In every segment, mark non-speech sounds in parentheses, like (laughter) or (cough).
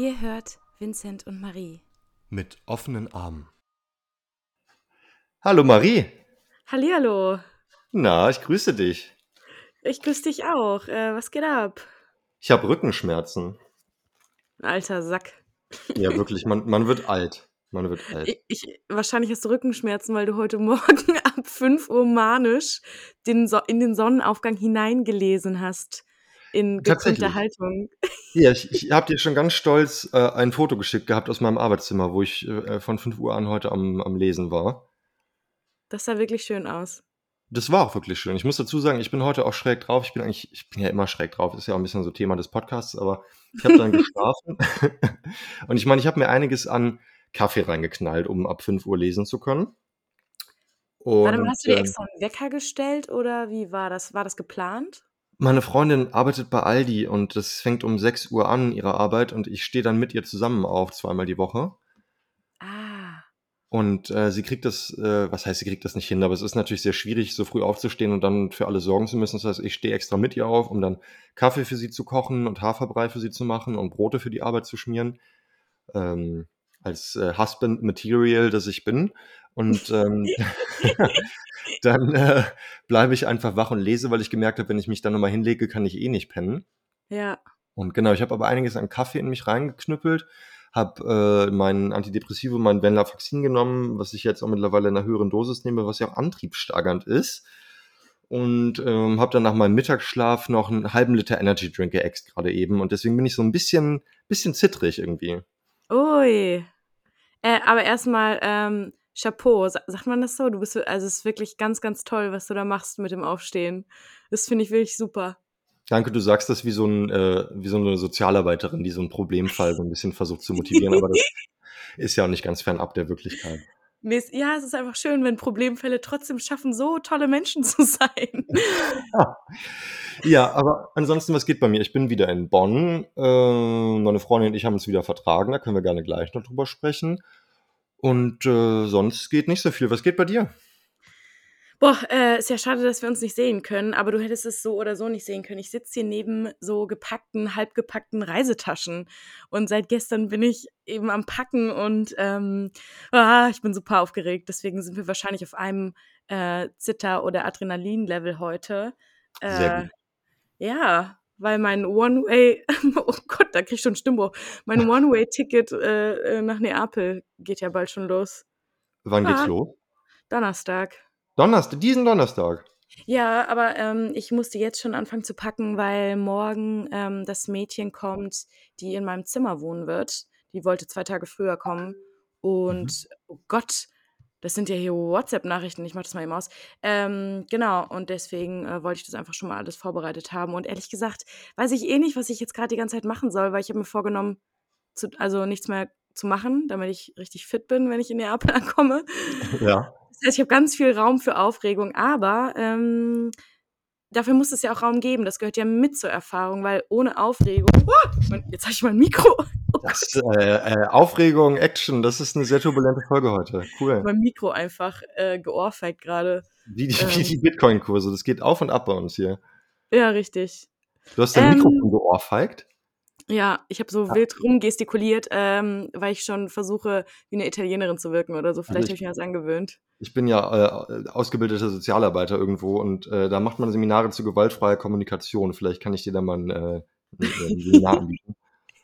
Ihr hört Vincent und Marie. Mit offenen Armen. Hallo Marie. Hallihallo. Na, ich grüße dich. Ich grüße dich auch. Äh, was geht ab? Ich habe Rückenschmerzen. Alter Sack. Ja, (laughs) wirklich, man, man wird alt. Man wird alt. Ich, ich, wahrscheinlich hast du Rückenschmerzen, weil du heute Morgen (laughs) ab 5 Uhr manisch den so in den Sonnenaufgang hineingelesen hast. In gekrümmter Haltung. Ja, ich, ich habe dir schon ganz stolz äh, ein Foto geschickt gehabt aus meinem Arbeitszimmer, wo ich äh, von 5 Uhr an heute am, am Lesen war. Das sah wirklich schön aus. Das war auch wirklich schön. Ich muss dazu sagen, ich bin heute auch schräg drauf. Ich bin eigentlich, ich bin ja immer schräg drauf. Ist ja auch ein bisschen so Thema des Podcasts, aber ich habe dann (laughs) geschlafen. (laughs) und ich meine, ich habe mir einiges an Kaffee reingeknallt, um ab 5 Uhr lesen zu können. Und, Warte mal, hast du dir ähm, extra einen Wecker gestellt oder wie war das? War das geplant? Meine Freundin arbeitet bei Aldi und das fängt um 6 Uhr an, ihre Arbeit, und ich stehe dann mit ihr zusammen auf, zweimal die Woche. Und äh, sie kriegt das, äh, was heißt, sie kriegt das nicht hin, aber es ist natürlich sehr schwierig, so früh aufzustehen und dann für alle sorgen zu müssen. Das heißt, ich stehe extra mit ihr auf, um dann Kaffee für sie zu kochen und Haferbrei für sie zu machen und Brote für die Arbeit zu schmieren. Ähm, als äh, Husband Material, das ich bin. Und ähm, (laughs) dann äh, bleibe ich einfach wach und lese, weil ich gemerkt habe, wenn ich mich dann nochmal hinlege, kann ich eh nicht pennen. Ja. Und genau, ich habe aber einiges an Kaffee in mich reingeknüppelt habe äh, mein Antidepressivum, mein Venlafaxin genommen, was ich jetzt auch mittlerweile in einer höheren Dosis nehme, was ja auch antriebssteigernd ist. Und ähm, habe dann nach meinem Mittagsschlaf noch einen halben Liter Energy Drink geäxt gerade eben. Und deswegen bin ich so ein bisschen, bisschen zittrig irgendwie. Ui. Äh, aber erstmal, ähm, Chapeau, sagt man das so? Du bist, also es ist wirklich ganz, ganz toll, was du da machst mit dem Aufstehen. Das finde ich wirklich super. Danke, du sagst das wie so, ein, äh, wie so eine Sozialarbeiterin, die so einen Problemfall so ein bisschen versucht zu motivieren, aber das (laughs) ist ja auch nicht ganz fernab der Wirklichkeit. Ja, es ist einfach schön, wenn Problemfälle trotzdem schaffen, so tolle Menschen (laughs) zu sein. (laughs) ja, aber ansonsten, was geht bei mir? Ich bin wieder in Bonn. Äh, meine Freundin und ich haben uns wieder vertragen, da können wir gerne gleich noch drüber sprechen. Und äh, sonst geht nicht so viel. Was geht bei dir? Boah, äh, ist ja schade, dass wir uns nicht sehen können, aber du hättest es so oder so nicht sehen können. Ich sitze hier neben so gepackten, halbgepackten Reisetaschen und seit gestern bin ich eben am Packen und ähm, ah, ich bin super aufgeregt. Deswegen sind wir wahrscheinlich auf einem äh, Zitter- oder Adrenalin-Level heute. Äh, Sehr gut. Ja, weil mein One-Way, (laughs) oh Gott, da krieg ich schon Stimmbruch. Mein (laughs) One-Way-Ticket äh, äh, nach Neapel geht ja bald schon los. Wann geht's ah, los? Donnerstag. Donnerstag, diesen Donnerstag. Ja, aber ähm, ich musste jetzt schon anfangen zu packen, weil morgen ähm, das Mädchen kommt, die in meinem Zimmer wohnen wird. Die wollte zwei Tage früher kommen. Und mhm. oh Gott, das sind ja hier WhatsApp-Nachrichten. Ich mach das mal eben aus. Ähm, genau, und deswegen äh, wollte ich das einfach schon mal alles vorbereitet haben. Und ehrlich gesagt, weiß ich eh nicht, was ich jetzt gerade die ganze Zeit machen soll, weil ich habe mir vorgenommen, zu, also nichts mehr zu machen, damit ich richtig fit bin, wenn ich in Neapel (laughs) ankomme. Ja. Das heißt, ich habe ganz viel Raum für Aufregung, aber ähm, dafür muss es ja auch Raum geben. Das gehört ja mit zur Erfahrung, weil ohne Aufregung. Oh, jetzt habe ich mein Mikro. (laughs) Oh das, äh, äh, Aufregung, Action, das ist eine sehr turbulente Folge heute. Cool. Mein Mikro einfach äh, geohrfeigt gerade. Wie die, ähm, die Bitcoin-Kurse, das geht auf und ab bei uns hier. Ja, richtig. Du hast dein ähm, Mikrofon geohrfeigt? Ja, ich habe so ja. wild rumgestikuliert, ähm, weil ich schon versuche, wie eine Italienerin zu wirken oder so. Vielleicht also habe ich mir das angewöhnt. Ich bin ja äh, ausgebildeter Sozialarbeiter irgendwo und äh, da macht man Seminare zu gewaltfreier Kommunikation. Vielleicht kann ich dir da mal ein, äh, ein Seminar anbieten.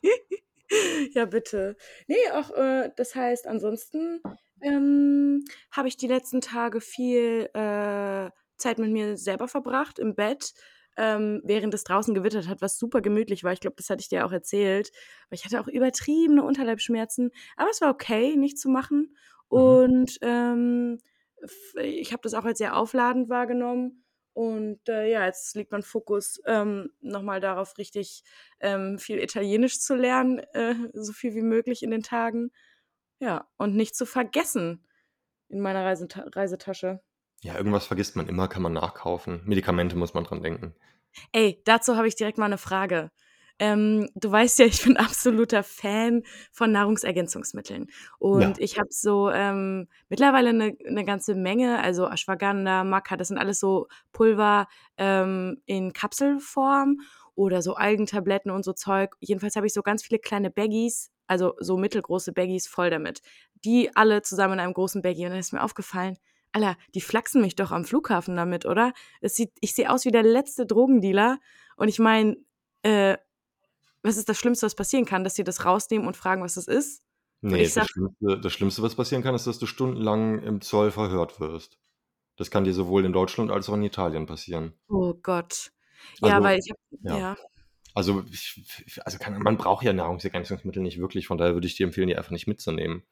(laughs) ja, bitte. Nee, auch, äh, das heißt, ansonsten ähm, habe ich die letzten Tage viel äh, Zeit mit mir selber verbracht im Bett ähm, während es draußen gewittert hat, was super gemütlich war. Ich glaube, das hatte ich dir auch erzählt. Weil ich hatte auch übertriebene Unterleibschmerzen. Aber es war okay, nicht zu machen. Mhm. Und ähm, ich habe das auch als sehr aufladend wahrgenommen. Und äh, ja, jetzt liegt mein Fokus ähm, nochmal darauf, richtig ähm, viel Italienisch zu lernen, äh, so viel wie möglich in den Tagen. Ja, und nicht zu vergessen in meiner Reiseta Reisetasche. Ja, irgendwas vergisst man immer, kann man nachkaufen. Medikamente muss man dran denken. Ey, dazu habe ich direkt mal eine Frage. Ähm, du weißt ja, ich bin (laughs) absoluter Fan von Nahrungsergänzungsmitteln. Und ja. ich habe so ähm, mittlerweile eine, eine ganze Menge, also Ashwagandha, Maca, das sind alles so Pulver ähm, in Kapselform. oder so Algentabletten und so Zeug. Jedenfalls habe ich so ganz viele kleine Baggies, also so mittelgroße Baggies voll damit. Die alle zusammen in einem großen Baggy. Und dann ist mir aufgefallen, Alter, die flachsen mich doch am Flughafen damit, oder? Es sieht, ich sehe aus wie der letzte Drogendealer. Und ich meine, äh, was ist das Schlimmste, was passieren kann, dass sie das rausnehmen und fragen, was das ist? Nee, das sag- Schlimmste, das Schlimmste, was passieren kann, ist, dass du stundenlang im Zoll verhört wirst. Das kann dir sowohl in Deutschland als auch in Italien passieren. Oh Gott. Ja, Also, weil ich habe, ja. ja. Also, ich, also kann, man braucht ja Nahrungsergänzungsmittel nicht wirklich, von daher würde ich dir empfehlen, die einfach nicht mitzunehmen.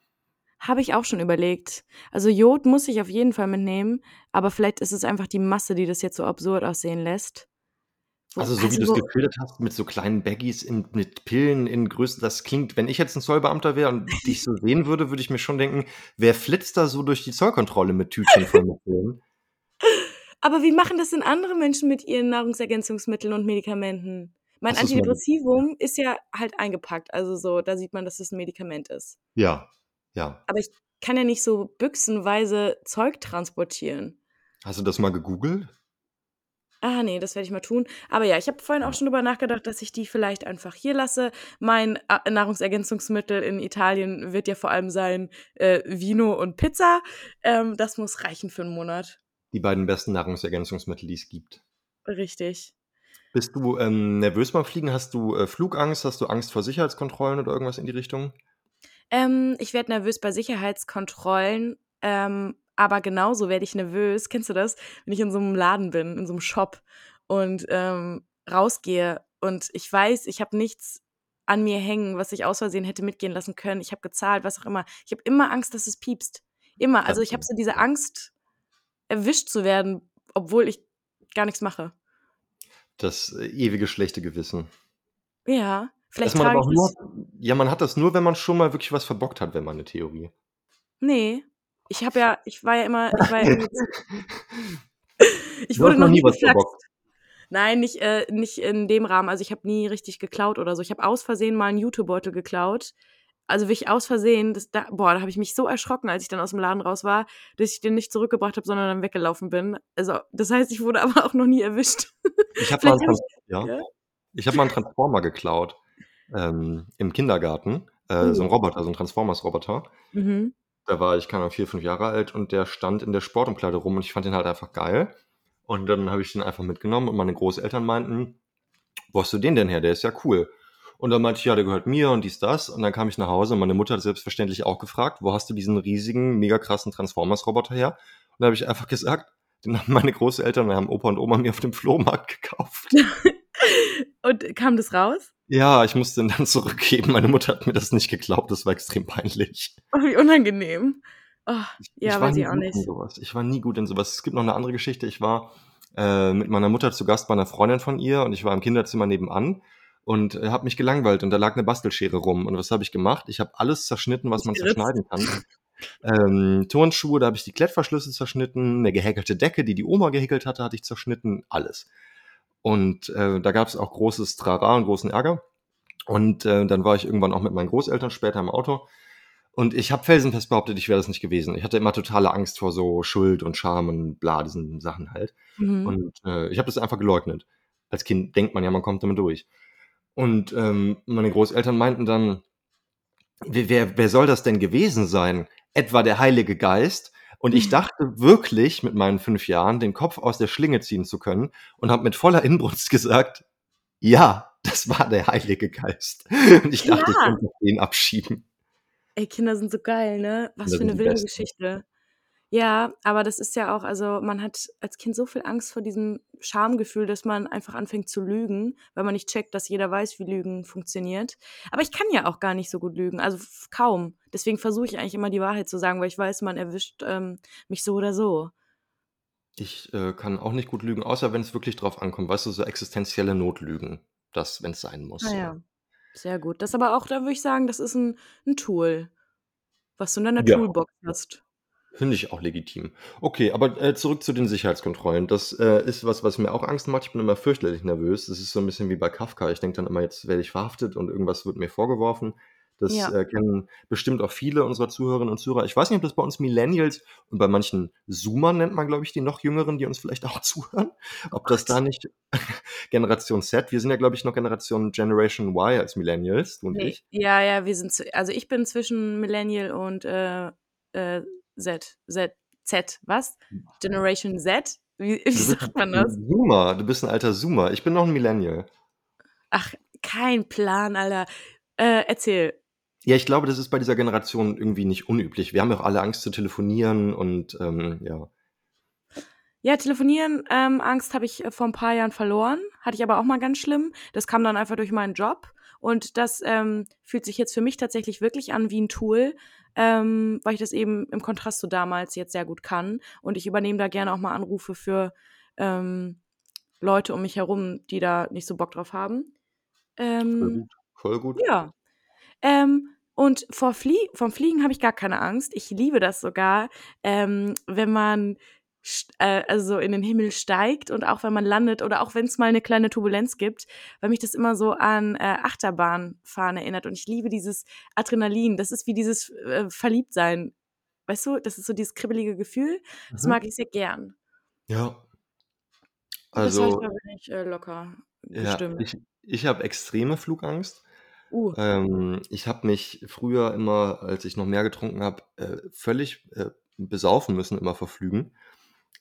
Habe ich auch schon überlegt. Also Jod muss ich auf jeden Fall mitnehmen, aber vielleicht ist es einfach die Masse, die das jetzt so absurd aussehen lässt. Also, so wie also du es geschildert hast, mit so kleinen Baggies in, mit Pillen in Größen, das klingt, wenn ich jetzt ein Zollbeamter wäre und (laughs) dich so sehen würde, würde ich mir schon denken, wer flitzt da so durch die Zollkontrolle mit Tütchen voll mit Pillen? Aber wie machen das denn andere Menschen mit ihren Nahrungsergänzungsmitteln und Medikamenten? Mein mal Antidepressivum ist ja halt eingepackt, also so, da sieht man, dass es ein Medikament ist. Ja, ja. Aber ich kann ja nicht so büchsenweise Zeug transportieren. Hast du das mal gegoogelt? Ah, nee, das werde ich mal tun. Aber ja, ich habe vorhin auch schon drüber nachgedacht, dass ich die vielleicht einfach hier lasse. Mein äh, Nahrungsergänzungsmittel in Italien wird ja vor allem sein äh, Vino und Pizza. Ähm, das muss reichen für einen Monat. Die beiden besten Nahrungsergänzungsmittel, die es gibt. Richtig. Bist du ähm, nervös beim Fliegen? Hast du äh, Flugangst? Hast du Angst vor Sicherheitskontrollen oder irgendwas in die Richtung? Ähm, ich werde nervös bei Sicherheitskontrollen, ähm, aber genauso werde ich nervös, kennst du das, wenn ich in so einem Laden bin, in so einem Shop und ähm, rausgehe und ich weiß, ich habe nichts an mir hängen, was ich aus Versehen hätte mitgehen lassen können. Ich habe gezahlt, was auch immer. Ich habe immer Angst, dass es piepst. Immer. Also ich habe so diese Angst, erwischt zu werden, obwohl ich gar nichts mache. Das äh, ewige schlechte Gewissen. Ja, vielleicht man aber ich nur, ja, man hat das nur, wenn man schon mal wirklich was verbockt hat, wenn man eine Theorie. Nee. Ich habe ja, ich war ja immer, ich war ja (laughs) immer (laughs) Ich wurde noch nie was geflaxt. verbockt. Nein, nicht, äh, nicht in dem Rahmen. Also ich habe nie richtig geklaut oder so. Ich habe aus Versehen mal einen YouTube-Beutel geklaut. Also wirklich aus Versehen. Das, da, boah, da habe ich mich so erschrocken, als ich dann aus dem Laden raus war, dass ich den nicht zurückgebracht habe, sondern dann weggelaufen bin. Also das heißt, ich wurde (laughs) aber auch noch nie erwischt. Ich habe mal, einen hab ja? ja? ich hab mal einen Transformer geklaut ähm, im Kindergarten. Äh, So ein Oh. Roboter, so ein Transformers-Roboter. Mhm. Da war ich, keine Ahnung, vier, fünf Jahre alt und der stand in der Sportumkleide rum und ich fand den halt einfach geil. Und dann habe ich den einfach mitgenommen und meine Großeltern meinten, wo hast du den denn her? Der ist ja cool. Und dann meinte ich, ja, der gehört mir und dies, das. Und dann kam ich nach Hause und meine Mutter hat selbstverständlich auch gefragt, wo hast du diesen riesigen, mega krassen Transformers-Roboter her? Und da habe ich einfach gesagt, den haben meine Großeltern, haben Opa und Oma mir auf dem Flohmarkt gekauft. (laughs) Und kam das raus? Ja, ich musste ihn dann (laughs) zurückgeben. Meine Mutter hat mir das nicht geglaubt, das war extrem peinlich. Oh, wie unangenehm. Oh, ja, ich war weiß ich auch nicht. Ich war nie gut in sowas. Es gibt noch eine andere Geschichte. Ich war äh, mit meiner Mutter zu Gast bei einer Freundin von ihr und ich war im Kinderzimmer nebenan und äh, habe mich gelangweilt und da lag eine Bastelschere rum. Und was habe ich gemacht? Ich habe alles zerschnitten, was man zerschneiden kann. (laughs) Ähm, Turnschuhe, da habe ich die Klettverschlüsse zerschnitten, eine gehäkelte Decke, die die Oma gehäkelt hatte, hatte ich zerschnitten, alles. Und äh, da gab es auch großes Trara und großen Ärger. Und äh, dann war ich irgendwann auch mit meinen Großeltern später im Auto. Und ich habe felsenfest behauptet, ich wäre das nicht gewesen. Ich hatte immer totale Angst vor so Schuld und Scham und bla, diesen Sachen halt. Mhm. Und äh, ich habe das einfach geleugnet. Als Kind denkt man ja, man kommt damit durch. Und ähm, meine Großeltern meinten dann, wer, wer, wer soll das denn gewesen sein? Etwa der Heilige Geist? Und ich dachte wirklich mit meinen fünf Jahren, den Kopf aus der Schlinge ziehen zu können und habe mit voller Inbrunst gesagt, ja, das war der Heilige Geist. Und ich dachte, ich Klar. könnte den abschieben. Ey, Kinder sind so geil, ne? Was Kinder für eine wilde. Geschichte. Ja, aber das ist ja auch, also man hat als Kind so viel Angst vor diesem Schamgefühl, dass man einfach anfängt zu lügen, weil man nicht checkt, dass jeder weiß, wie Lügen funktioniert. Aber ich kann ja auch gar nicht so gut lügen, also kaum. Deswegen versuche ich eigentlich immer die Wahrheit zu sagen, weil ich weiß, man erwischt ähm, mich so oder so. Ich äh, kann auch nicht gut lügen, außer wenn es wirklich drauf ankommt. Weißt du, so existenzielle Notlügen. Das, wenn es sein muss. so. Naja, sehr gut. Das aber auch, da würde ich sagen, das ist ein, ein Tool, was du in deiner Ja. Toolbox hast. Finde ich auch legitim. Okay, aber äh, zurück zu den Sicherheitskontrollen. Das äh, ist was, was mir auch Angst macht. Ich bin immer fürchterlich nervös. Das ist so ein bisschen wie bei Kafka. Ich denke dann immer, jetzt werde ich verhaftet und irgendwas wird mir vorgeworfen. Das Ja. äh, kennen bestimmt auch viele unserer Zuhörerinnen und Zuhörer. Ich weiß nicht, ob das bei uns Millennials und bei manchen Zoomern nennt man, glaube ich, die noch Jüngeren, die uns vielleicht auch (laughs) zuhören, Oh ob das Gott. da nicht (laughs) Generation Z, wir sind ja, glaube ich, noch Generation Generation Y als Millennials, du und Nee, ich. ja, ja, wir sind, also ich bin zwischen Millennial und äh, äh, Z, Z, Z, was? Generation Z? Wie, (laughs) wie sagt man das? Zoomer, du bist ein alter Zoomer. Ich bin noch ein Millennial. Ach, kein Plan, Alter. Äh, erzähl. Ja, ich glaube, das ist bei dieser Generation irgendwie nicht unüblich. Wir haben ja auch alle Angst zu telefonieren und ähm, ja. Ja, telefonieren, ähm, Angst habe ich äh, vor ein paar Jahren verloren. Hatte ich aber auch mal ganz schlimm. Das kam dann einfach durch meinen Job. Und das ähm, fühlt sich jetzt für mich tatsächlich wirklich an wie ein Tool, ähm, weil ich das eben im Kontrast zu damals jetzt sehr gut kann. Und ich übernehme da gerne auch mal Anrufe für ähm, Leute um mich herum, die da nicht so Bock drauf haben. Voll Ähm, gut. Voll gut. ja. Ähm, und vor Flie vom Fliegen habe ich gar keine Angst. Ich liebe das sogar, ähm, wenn man äh, also in den Himmel steigt und auch wenn man landet oder auch wenn es mal eine kleine Turbulenz gibt, weil mich das immer so an äh, Achterbahnfahren erinnert. Und ich liebe dieses Adrenalin. Das ist wie dieses äh, Verliebtsein. Weißt du, das ist so dieses kribbelige Gefühl. Das Mhm. mag ich sehr gern. Ja. Das heißt, Also, da bin ich locker ja, gestimmt. ich, ich habe extreme Flugangst. Uh, Ähm, ich habe mich früher immer, als ich noch mehr getrunken habe, äh, völlig äh, besaufen müssen, immer vor Flügen.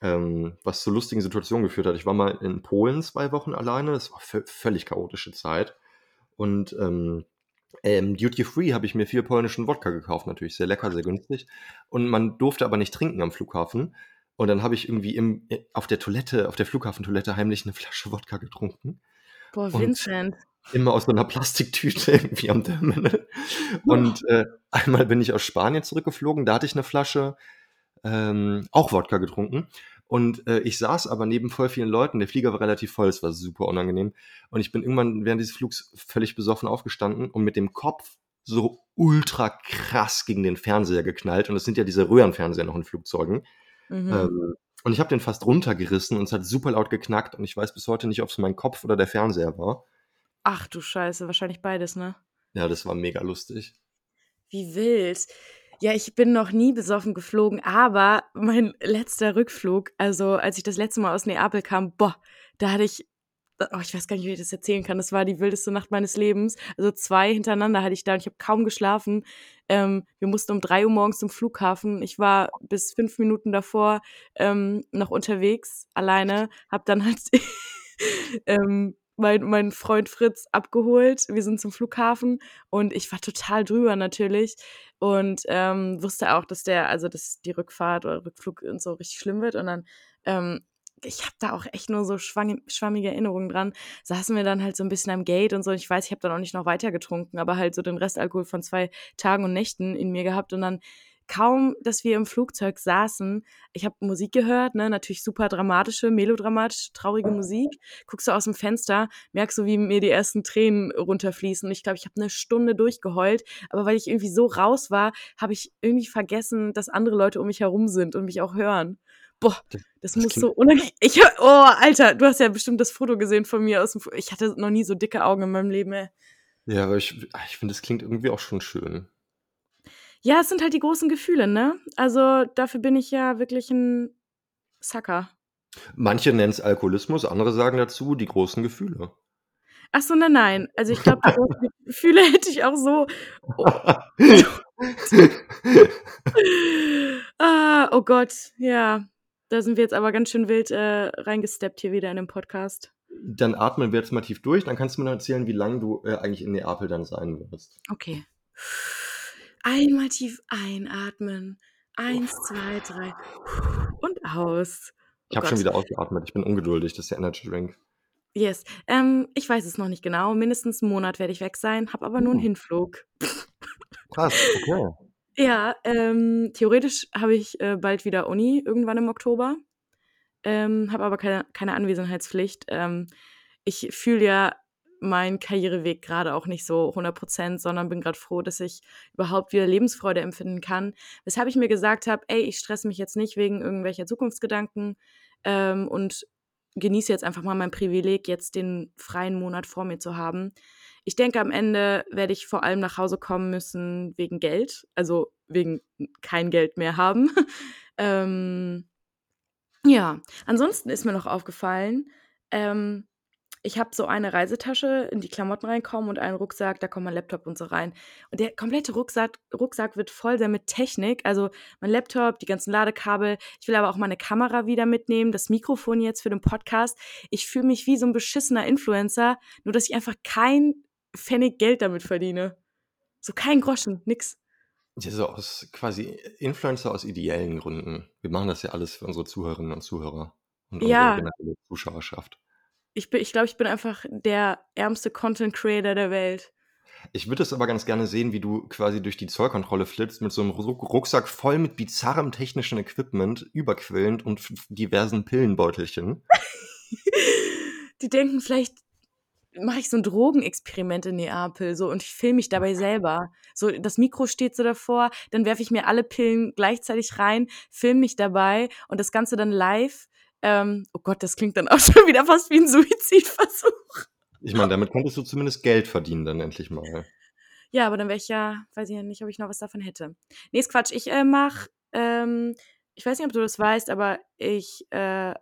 Ähm, was zu lustigen Situationen geführt hat. Ich war mal in Polen zwei Wochen alleine. Das war vö- völlig chaotische Zeit. Und ähm, ähm, Duty Free habe ich mir viel polnischen Wodka gekauft, natürlich sehr lecker, sehr günstig. Und man durfte aber nicht trinken am Flughafen. Und dann habe ich irgendwie im, äh, auf der Toilette, auf der Flughafentoilette heimlich eine Flasche Wodka getrunken. boah, Vincent. immer aus so einer Plastiktüte (laughs) irgendwie am Terminal. Und äh, einmal bin ich aus Spanien zurückgeflogen, da hatte ich eine Flasche ähm, auch Wodka getrunken. Und äh, ich saß aber neben voll vielen Leuten. Der Flieger war relativ voll, es war super unangenehm. Und ich bin irgendwann während dieses Flugs völlig besoffen aufgestanden und mit dem Kopf so ultra krass gegen den Fernseher geknallt. Und es sind ja diese Röhrenfernseher noch in Flugzeugen. Mhm. Ähm, und ich habe den fast runtergerissen und es hat super laut geknackt. Und ich weiß bis heute nicht, ob es mein Kopf oder der Fernseher war. Ach du Scheiße, wahrscheinlich beides, ne? Ja, das war mega lustig. Wie wild. Ja, ich bin noch nie besoffen geflogen, aber mein letzter Rückflug, also als ich das letzte Mal aus Neapel kam, boah, da hatte ich, oh, ich weiß gar nicht, wie ich das erzählen kann. Das war die wildeste Nacht meines Lebens. Also zwei hintereinander hatte ich da und ich habe kaum geschlafen. Ähm, wir mussten um drei Uhr morgens zum Flughafen. Ich war bis fünf Minuten davor ähm, noch unterwegs, alleine, hab dann halt (laughs) ähm, mein, mein Freund Fritz abgeholt. Wir sind zum Flughafen und ich war total drüber natürlich und ähm, wusste auch, dass der, also dass die Rückfahrt oder Rückflug und so richtig schlimm wird. Und dann, ähm, ich habe da auch echt nur so schwammige Erinnerungen dran. Saßen wir dann halt so ein bisschen am Gate und so. Und ich weiß, ich habe dann auch nicht noch weiter getrunken, aber halt so den Restalkohol von zwei Tagen und Nächten in mir gehabt. Und dann kaum, dass wir im Flugzeug saßen, ich habe Musik gehört, ne, natürlich super dramatische, melodramatische, traurige Musik. Guckst du aus dem Fenster, merkst du, wie mir die ersten Tränen runterfließen. Und ich glaube, ich habe eine Stunde durchgeheult, aber weil ich irgendwie so raus war, habe ich irgendwie vergessen, dass andere Leute um mich herum sind und mich auch hören. Boah, das, Das muss so unangenehm. Ich, hab- oh, Alter, du hast ja bestimmt das Foto gesehen von mir aus dem. Fu- Ich hatte noch nie so dicke Augen in meinem Leben, ey. Ja, aber ich, ich finde, das klingt irgendwie auch schon schön. Ja, es sind halt die großen Gefühle, ne? Also dafür bin ich ja wirklich ein Sucker. Manche nennen es Alkoholismus, andere sagen dazu die großen Gefühle. Ach so, nein, nein. Also ich glaube, die (laughs) großen Gefühle hätte ich auch so. (laughs) Ah, oh Gott, ja. Da sind wir jetzt aber ganz schön wild äh, reingesteppt hier wieder in den Podcast. dann atmen wir jetzt mal tief durch, dann kannst du mir noch erzählen, wie lange du äh, eigentlich in Neapel dann sein wirst. Okay. Einmal tief einatmen. Eins, zwei, drei. Und aus. Ich habe schon wieder ausgeatmet, ich bin ungeduldig, das ist der Energy Drink. Yes. Ähm, ich weiß es noch nicht genau. Mindestens einen Monat werde ich weg sein, habe aber nur einen Uh. Hinflug. Krass, okay. (laughs) Ja, ähm, theoretisch habe ich äh, bald wieder Uni, irgendwann im Oktober. Ähm, habe aber keine, keine Anwesenheitspflicht. Ähm, ich fühle ja meinen Karriereweg gerade auch nicht so 100%, sondern bin gerade froh, dass ich überhaupt wieder Lebensfreude empfinden kann. Weshalb ich mir gesagt habe, ey, ich stresse mich jetzt nicht wegen irgendwelcher Zukunftsgedanken ähm, und genieße jetzt einfach mal mein Privileg, jetzt den freien Monat vor mir zu haben. Ich denke, am Ende werde ich vor allem nach Hause kommen müssen wegen Geld, also wegen kein Geld mehr haben. (laughs) ähm, ja, ansonsten ist mir noch aufgefallen, ähm, ich habe so eine Reisetasche, in die Klamotten reinkommen und einen Rucksack, da kommt mein Laptop und so rein. Und der komplette Rucksack, Rucksack wird voll sein mit Technik. Also mein Laptop, die ganzen Ladekabel. Ich will aber auch meine Kamera wieder mitnehmen, das Mikrofon jetzt für den Podcast. Ich fühle mich wie so ein beschissener Influencer, nur dass ich einfach kein Pfennig Geld damit verdiene. So kein Groschen, nix. Ja, so aus quasi Influencer aus ideellen Gründen. Wir machen das ja alles für unsere Zuhörerinnen und Zuhörer und Ja. unsere generelle Zuschauerschaft. Ich, bin, ich glaube, ich bin einfach der ärmste Content Creator der Welt. Ich würde es aber ganz gerne sehen, wie du quasi durch die Zollkontrolle flitzt mit so einem Ruck- Rucksack voll mit bizarrem technischen Equipment, überquillend und diversen Pillenbeutelchen. (laughs) Die denken vielleicht, mache ich so ein Drogenexperiment in Neapel so und ich filme mich dabei selber. So das Mikro steht so davor, dann werfe ich mir alle Pillen gleichzeitig rein, filme mich dabei und das Ganze dann live. Ähm, oh Gott, das klingt dann (laughs) auch schon wieder fast wie ein Suizidversuch. Ich meine, damit könntest du zumindest Geld verdienen dann endlich mal. Ja, aber dann wäre ich ja, weiß ich ja nicht, ob ich noch was davon hätte. Nee, ist Quatsch. Ich äh, mache, ähm, ich weiß nicht, ob du das weißt, aber ich äh,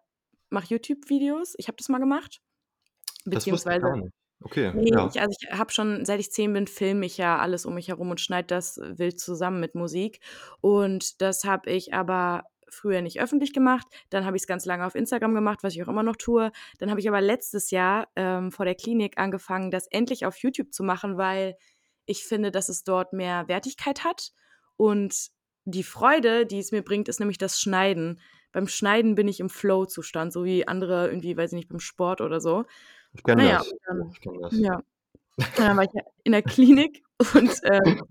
mache YouTube-Videos. Ich habe das mal gemacht. Das ich Beziehungsweise, nicht. Okay, nee, ja. ich, also ich habe schon, seit ich zehn bin, filme ich ja alles um mich herum und schneide das wild zusammen mit Musik. Und das habe ich aber früher nicht öffentlich gemacht. Dann habe ich es ganz lange auf Instagram gemacht, was ich auch immer noch tue. Dann habe ich aber letztes Jahr ähm, vor der Klinik angefangen, das endlich auf YouTube zu machen, weil ich finde, dass es dort mehr Wertigkeit hat. Und die Freude, die es mir bringt, ist nämlich das Schneiden. Beim Schneiden bin ich im Flow-Zustand, so wie andere irgendwie, weiß ich nicht, beim Sport oder so. Ich kenne Naja, das. dann, Ich kenne das. ja. Und dann war ich in der Klinik und ähm,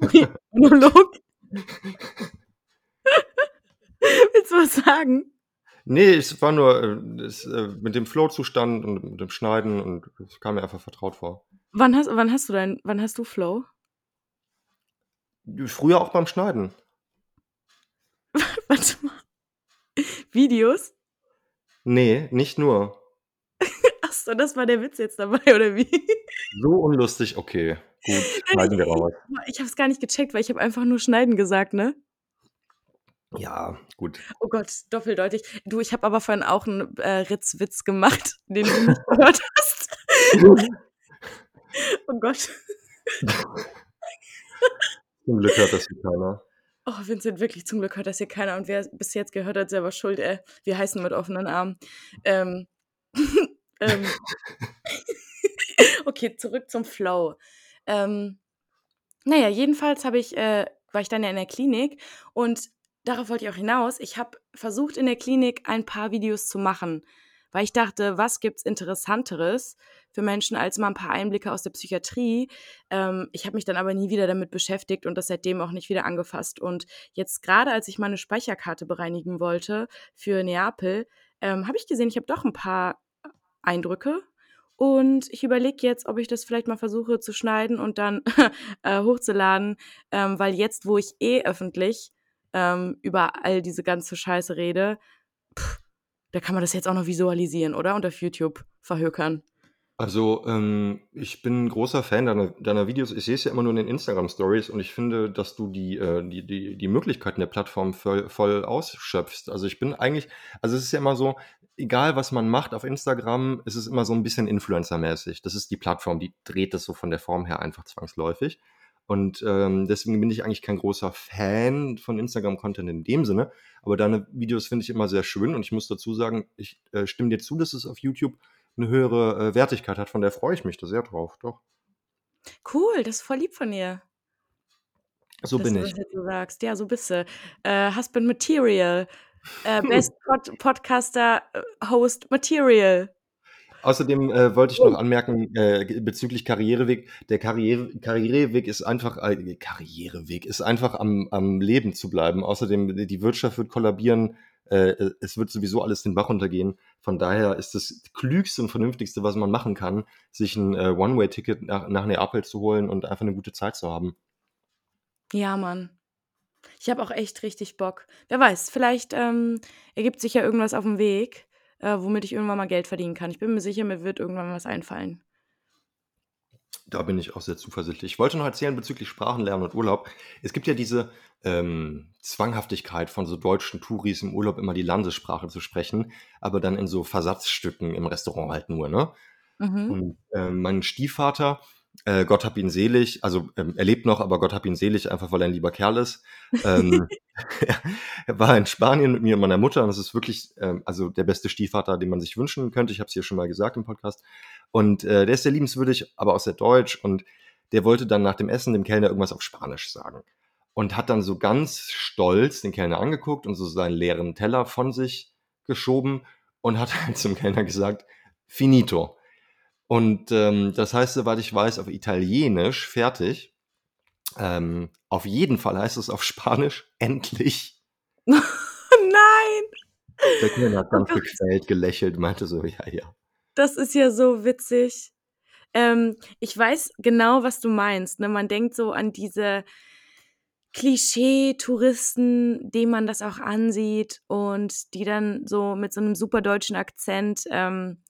(laughs) Monolog. (laughs) Du was sagen? Nee, es war nur äh, es, äh, mit dem Flow-Zustand und mit dem Schneiden und es kam mir einfach vertraut vor. Wann hast, wann hast du dein, wann hast du Flow? Früher auch beim Schneiden. (laughs) Warte mal. Videos? Nee, nicht nur. (laughs) Achso, das war der Witz jetzt dabei, oder wie? So unlustig, okay. Gut, (laughs) schneiden wir raus. Ich habe es gar nicht gecheckt, weil ich habe einfach nur schneiden gesagt, ne? Ja, gut. Oh Gott, doppeldeutig. Du, ich habe aber vorhin auch einen äh, Ritzwitz gemacht, (laughs) den du nicht gehört hast. (laughs) oh Gott. Zum Glück hört das hier keiner. Oh, Vincent, wirklich zum Glück hört das hier keiner. Und wer bis jetzt gehört hat, selber schuld, ey. Wir heißen mit offenen Armen. Ähm, (laughs) ähm, okay, zurück zum Flow. Ähm, naja, jedenfalls habe ich, äh, war ich dann ja in der Klinik und darauf wollte ich auch hinaus. Ich habe versucht, in der Klinik ein paar Videos zu machen, weil ich dachte, was gibt's Interessanteres für Menschen als mal ein paar Einblicke aus der Psychiatrie. Ähm, ich habe mich dann aber nie wieder damit beschäftigt und das seitdem auch nicht wieder angefasst. Und jetzt gerade, als ich meine Speicherkarte bereinigen wollte für Neapel, ähm, habe ich gesehen, ich habe doch ein paar Eindrücke. Und ich überlege jetzt, ob ich das vielleicht mal versuche zu schneiden und dann (laughs) äh, hochzuladen, ähm, weil jetzt, wo ich eh öffentlich ähm, über all diese ganze Scheiße rede, pff, da kann man das jetzt auch noch visualisieren, oder? Und auf YouTube verhökern. Also, ähm, ich bin ein großer Fan deiner, deiner Videos. Ich sehe es ja immer nur in den Instagram-Stories und ich finde, dass du die, äh, die, die, die Möglichkeiten der Plattform voll, voll ausschöpfst. Also ich bin eigentlich, also es ist ja immer so, egal was man macht auf Instagram, ist es immer so ein bisschen Influencer-mäßig. Das ist die Plattform, die dreht das so von der Form her einfach zwangsläufig. Und ähm, deswegen bin ich eigentlich kein großer Fan von Instagram-Content in dem Sinne. Aber deine Videos finde ich immer sehr schön und ich muss dazu sagen, ich äh, stimme dir zu, dass es auf YouTube eine höhere äh, Wertigkeit hat. Von der freue ich mich da sehr drauf, doch. Cool, das ist voll lieb von dir, So bin du ich. so sagst. Ja, so bist du. Äh, Husband Material. Äh, Best Pod Podcaster äh, Host Material. Außerdem äh, wollte ich noch anmerken, äh, bezüglich Karriereweg, der Karriere, Karriereweg ist einfach, äh, Karriereweg ist einfach am, am Leben zu bleiben. Außerdem, die Wirtschaft wird kollabieren, äh, es wird sowieso alles den Bach runtergehen. Von daher ist das Klügste und Vernünftigste, was man machen kann, sich ein äh, One-Way-Ticket nach, nach Neapel zu holen und einfach eine gute Zeit zu haben. Ja, Mann. Ich habe auch echt richtig Bock. Wer weiß, vielleicht ähm, ergibt sich ja irgendwas auf dem Weg. Äh, womit ich irgendwann mal Geld verdienen kann. Ich bin mir sicher, mir wird irgendwann was einfallen. Da bin ich auch sehr zuversichtlich. Ich wollte noch erzählen bezüglich Sprachenlernen und Urlaub. Es gibt ja diese ähm, Zwanghaftigkeit von so deutschen Touris im Urlaub immer die Landessprache zu sprechen, aber dann in so Versatzstücken im Restaurant halt nur, ne? Mhm. Und äh, mein Stiefvater, äh, Gott hab ihn selig, also ähm, er lebt noch, aber Gott hab ihn selig, einfach weil er ein lieber Kerl ist. Ähm, (laughs) er war in Spanien mit mir und meiner Mutter und es ist wirklich ähm, also der beste Stiefvater, den man sich wünschen könnte. Ich habe es hier schon mal gesagt im Podcast. Und äh, der ist sehr liebenswürdig, aber auch sehr deutsch. Und der wollte dann nach dem Essen dem Kellner irgendwas auf Spanisch sagen. Und hat dann so ganz stolz den Kellner angeguckt und so seinen leeren Teller von sich geschoben und hat (laughs) halt zum Kellner gesagt, finito. Und ähm, das heißt, soweit ich weiß, auf Italienisch fertig. Ähm, auf jeden Fall heißt es auf Spanisch (laughs) endlich. Nein! Der Kellner hat ganz gequält gelächelt, meinte so, ja, ja. Das ist ja so witzig. Ähm, ich weiß genau, was du meinst. Ne? Man denkt so an diese Klischee-Touristen, denen man das auch ansieht und die dann so mit so einem super deutschen Akzent ähm,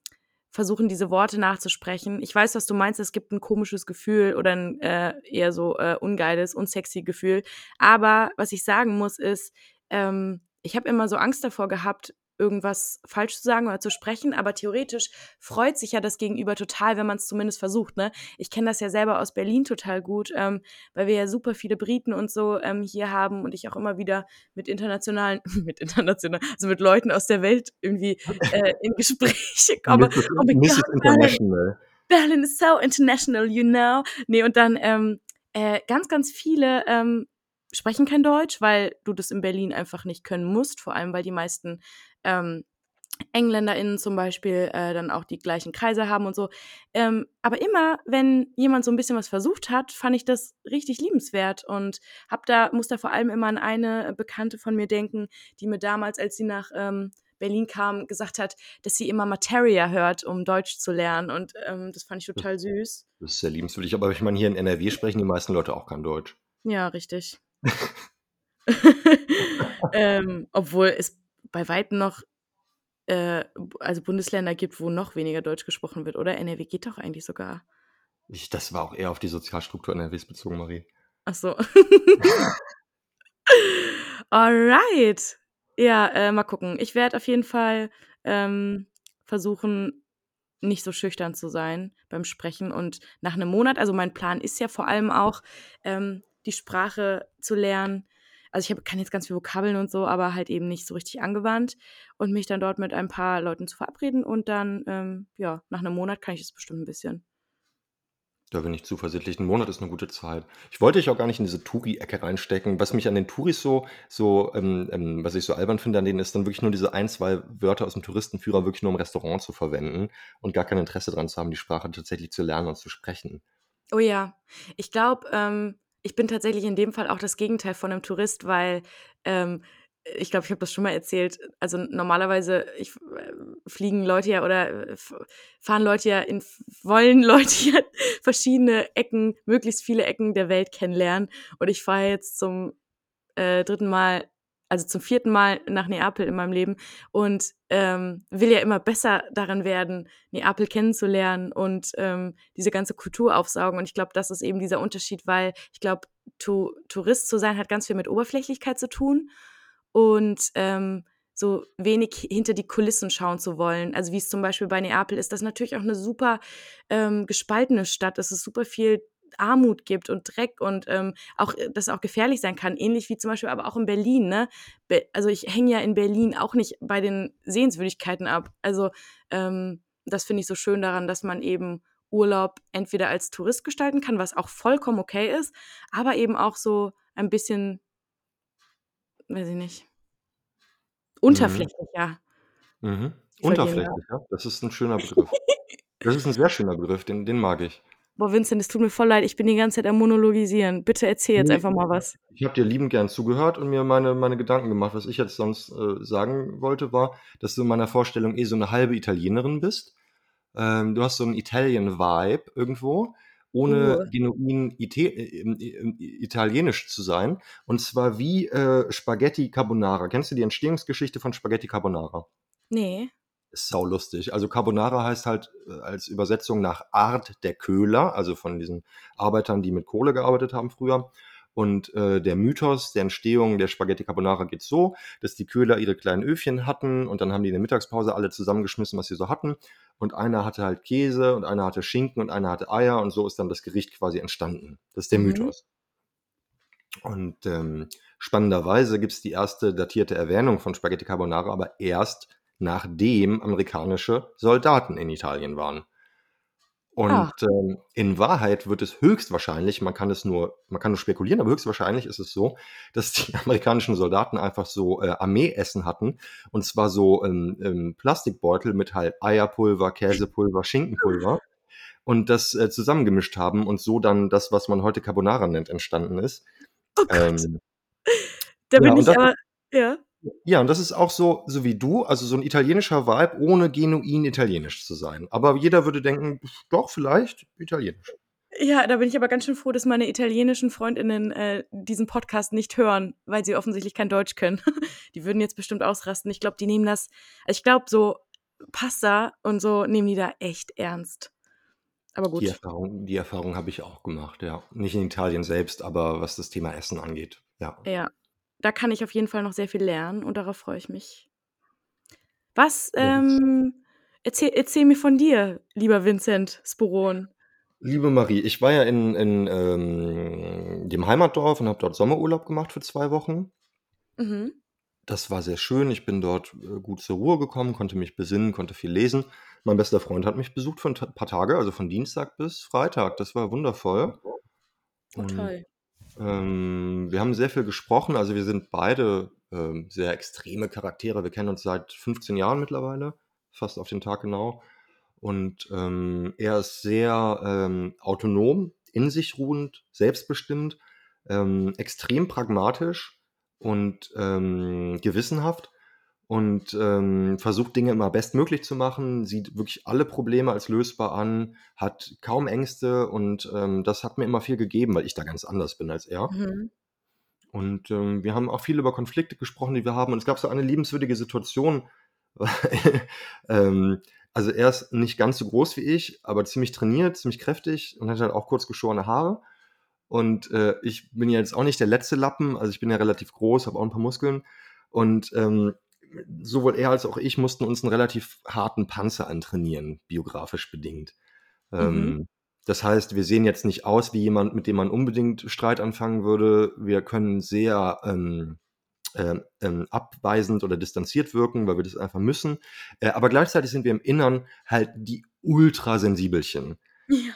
versuchen, diese Worte nachzusprechen. Ich weiß, was du meinst. Es gibt ein komisches Gefühl oder ein äh, eher so äh, ungeiles, unsexy Gefühl. Aber was ich sagen muss, ist, ähm, ich habe immer so Angst davor gehabt, irgendwas falsch zu sagen oder zu sprechen, aber theoretisch freut sich ja das Gegenüber total, wenn man es zumindest versucht. Ne? Ich kenne das ja selber aus Berlin total gut, ähm, weil wir ja super viele Briten und so ähm, hier haben und ich auch immer wieder mit internationalen, (laughs) mit international, also mit Leuten aus der Welt irgendwie äh, in Gespräche (laughs) komme. Mrs. Oh Mrs. International. Berlin is so international, you know. Nee, und dann ähm, äh, ganz, ganz viele ähm, sprechen kein Deutsch, weil du das in Berlin einfach nicht können musst, vor allem weil die meisten ähm, EngländerInnen zum Beispiel äh, dann auch die gleichen Kreise haben und so. Ähm, aber immer, wenn jemand so ein bisschen was versucht hat, fand ich das richtig liebenswert und hab da, muss da vor allem immer an eine Bekannte von mir denken, die mir damals, als sie nach ähm, Berlin kam, gesagt hat, dass sie immer Materia hört, um Deutsch zu lernen. Und ähm, das fand ich total süß. Das ist sehr liebenswürdig. Aber ich meine, hier in NRW sprechen die meisten Leute auch kein Deutsch. Ja, richtig. (laughs) (laughs) ähm, obwohl es bei weitem noch äh, also Bundesländer gibt, wo noch weniger Deutsch gesprochen wird, oder? NRW geht doch eigentlich sogar. Ich, das war auch eher auf die Sozialstruktur NRWs bezogen, Marie. Ach so. (laughs) Alright. Ja, äh, mal gucken. Ich werde auf jeden Fall ähm, versuchen, nicht so schüchtern zu sein beim Sprechen. Und nach einem Monat, also mein Plan ist ja vor allem auch, ähm, die Sprache zu lernen. Also ich hab, kann jetzt ganz viel Vokabeln und so, aber halt eben nicht so richtig angewandt. Und mich dann dort mit ein paar Leuten zu verabreden. Und dann, ähm, ja, nach einem Monat kann ich es bestimmt ein bisschen. Da bin ich zuversichtlich. Ein Monat ist eine gute Zeit. Ich wollte dich auch gar nicht in diese Touri-Ecke reinstecken. Was mich an den Touris so, so ähm, ähm, was ich so albern finde an denen, ist dann wirklich nur diese ein, zwei Wörter aus dem Touristenführer wirklich nur im Restaurant zu verwenden und gar kein Interesse daran zu haben, die Sprache tatsächlich zu lernen und zu sprechen. Oh ja, ich glaube, ähm, ich bin tatsächlich in dem Fall auch das Gegenteil von einem Tourist, weil ähm, ich glaube, ich habe das schon mal erzählt. Also normalerweise ich, äh, fliegen Leute ja oder äh, fahren Leute ja in wollen (laughs) Leute ja verschiedene Ecken, möglichst viele Ecken der Welt kennenlernen. Und ich fahre jetzt zum äh, dritten Mal, also zum vierten Mal nach Neapel in meinem Leben und ähm, will ja immer besser darin werden, Neapel kennenzulernen und ähm, diese ganze Kultur aufsaugen. Und ich glaube, das ist eben dieser Unterschied, weil ich glaube, tu Tourist zu sein hat ganz viel mit Oberflächlichkeit zu tun und ähm, so wenig hinter die Kulissen schauen zu wollen. Also wie es zum Beispiel bei Neapel ist, das natürlich auch eine super ähm, gespaltene Stadt. Es ist super viel Armut gibt und Dreck und ähm, auch äh, das auch gefährlich sein kann, ähnlich wie zum Beispiel aber auch in Berlin. Ne? Be also ich hänge ja in Berlin auch nicht bei den Sehenswürdigkeiten ab. Also ähm, das finde ich so schön daran, dass man eben Urlaub entweder als Tourist gestalten kann, was auch vollkommen okay ist, aber eben auch so ein bisschen, weiß ich nicht, Mhm. unterflächlicher Mhm. verlieren darf. Unterflächlich, ja. Das ist ein schöner Begriff. Das ist ein sehr schöner Begriff, den, den mag ich. Boah, Vincent, es tut mir voll leid, ich bin die ganze Zeit am Monologisieren. Bitte erzähl jetzt einfach mal was. ich habe dir liebend gern zugehört und mir meine, meine Gedanken gemacht. Was ich jetzt sonst äh, sagen wollte, war, dass du in meiner Vorstellung eh so eine halbe Italienerin bist. Ähm, du hast so einen Italian-Vibe irgendwo, ohne Uh. genuin Ite äh, äh, italienisch zu sein. Und zwar wie äh, Spaghetti Carbonara. Kennst du die Entstehungsgeschichte von Spaghetti Carbonara? Nee. Ist saulustig. Also Carbonara heißt halt äh, als Übersetzung nach Art der Köhler, also von diesen Arbeitern, die mit Kohle gearbeitet haben früher. Und äh, der Mythos der Entstehung der Spaghetti Carbonara geht so, dass die Köhler ihre kleinen Öfchen hatten und dann haben die in der Mittagspause alle zusammengeschmissen, was sie so hatten. Und einer hatte halt Käse und einer hatte Schinken und einer hatte Eier und so ist dann das Gericht quasi entstanden. Das ist der Mhm. Mythos. Und ähm, spannenderweise gibt es die erste datierte Erwähnung von Spaghetti Carbonara, aber erst nachdem amerikanische Soldaten in Italien waren. Und Ah. ähm, in Wahrheit wird es höchstwahrscheinlich, man kann es nur, man kann nur spekulieren, aber höchstwahrscheinlich ist es so, dass die (laughs) amerikanischen Soldaten einfach so äh, Armeeessen hatten. Und zwar so ähm, ähm, Plastikbeutel mit halt Eierpulver, Käsepulver, Schinkenpulver. Und das äh, zusammengemischt haben und so dann das, was man heute Carbonara nennt, entstanden ist. Oh Gott. Ähm, Da ja, bin und ich aber ja. Ja, und das ist auch so, so wie du, also so ein italienischer Vibe, ohne genuin italienisch zu sein. Aber jeder würde denken, doch, vielleicht italienisch. Ja, da bin ich aber ganz schön froh, dass meine italienischen Freundinnen äh, diesen Podcast nicht hören, weil sie offensichtlich kein Deutsch können. (laughs) Die würden jetzt bestimmt ausrasten. Ich glaube, die nehmen das, also ich glaube, so Pasta und so nehmen die da echt ernst. Aber Die gut. Erfahrung, die Erfahrung habe ich auch gemacht, ja. Nicht in Italien selbst, aber was das Thema Essen angeht, ja. Ja, da kann ich auf jeden Fall noch sehr viel lernen und darauf freue ich mich. Was, ähm, erzähl, erzähl mir von dir, lieber Vincent Sporon. Liebe Marie, ich war ja in, in ähm, dem Heimatdorf und habe dort Sommerurlaub gemacht für zwei Wochen. Mhm. Das war sehr schön. Ich bin dort äh, gut zur Ruhe gekommen, konnte mich besinnen, konnte viel lesen. Mein bester Freund hat mich besucht für ein paar Tage, also von Dienstag bis Freitag. Das war wundervoll. Oh, toll. Ähm, wir haben sehr viel gesprochen. Also wir sind beide ähm, sehr extreme Charaktere. Wir kennen uns seit 15 Jahren mittlerweile, fast auf den Tag genau. Und ähm, er ist sehr ähm, autonom, in sich ruhend, selbstbestimmt, ähm, extrem pragmatisch und ähm, gewissenhaft und ähm, versucht Dinge immer bestmöglich zu machen, sieht wirklich alle Probleme als lösbar an, hat kaum Ängste und ähm, das hat mir immer viel gegeben, weil ich da ganz anders bin als er. Mhm. Und ähm, wir haben auch viel über Konflikte gesprochen, die wir haben. Und es gab so eine liebenswürdige Situation. (laughs) ähm, also er ist nicht ganz so groß wie ich, aber ziemlich trainiert, ziemlich kräftig und hat halt auch kurz geschorene Haare. Und äh, ich bin jetzt auch nicht der letzte Lappen, also ich bin ja relativ groß, habe auch ein paar Muskeln. Und ähm, sowohl er als auch ich mussten uns einen relativ harten Panzer antrainieren, biografisch bedingt. Mhm. Ähm, das heißt, wir sehen jetzt nicht aus wie jemand, mit dem man unbedingt Streit anfangen würde. Wir können sehr ähm, ähm, ähm, abweisend oder distanziert wirken, weil wir das einfach müssen. Äh, aber gleichzeitig sind wir im Innern halt die Ultrasensibelchen. Ja.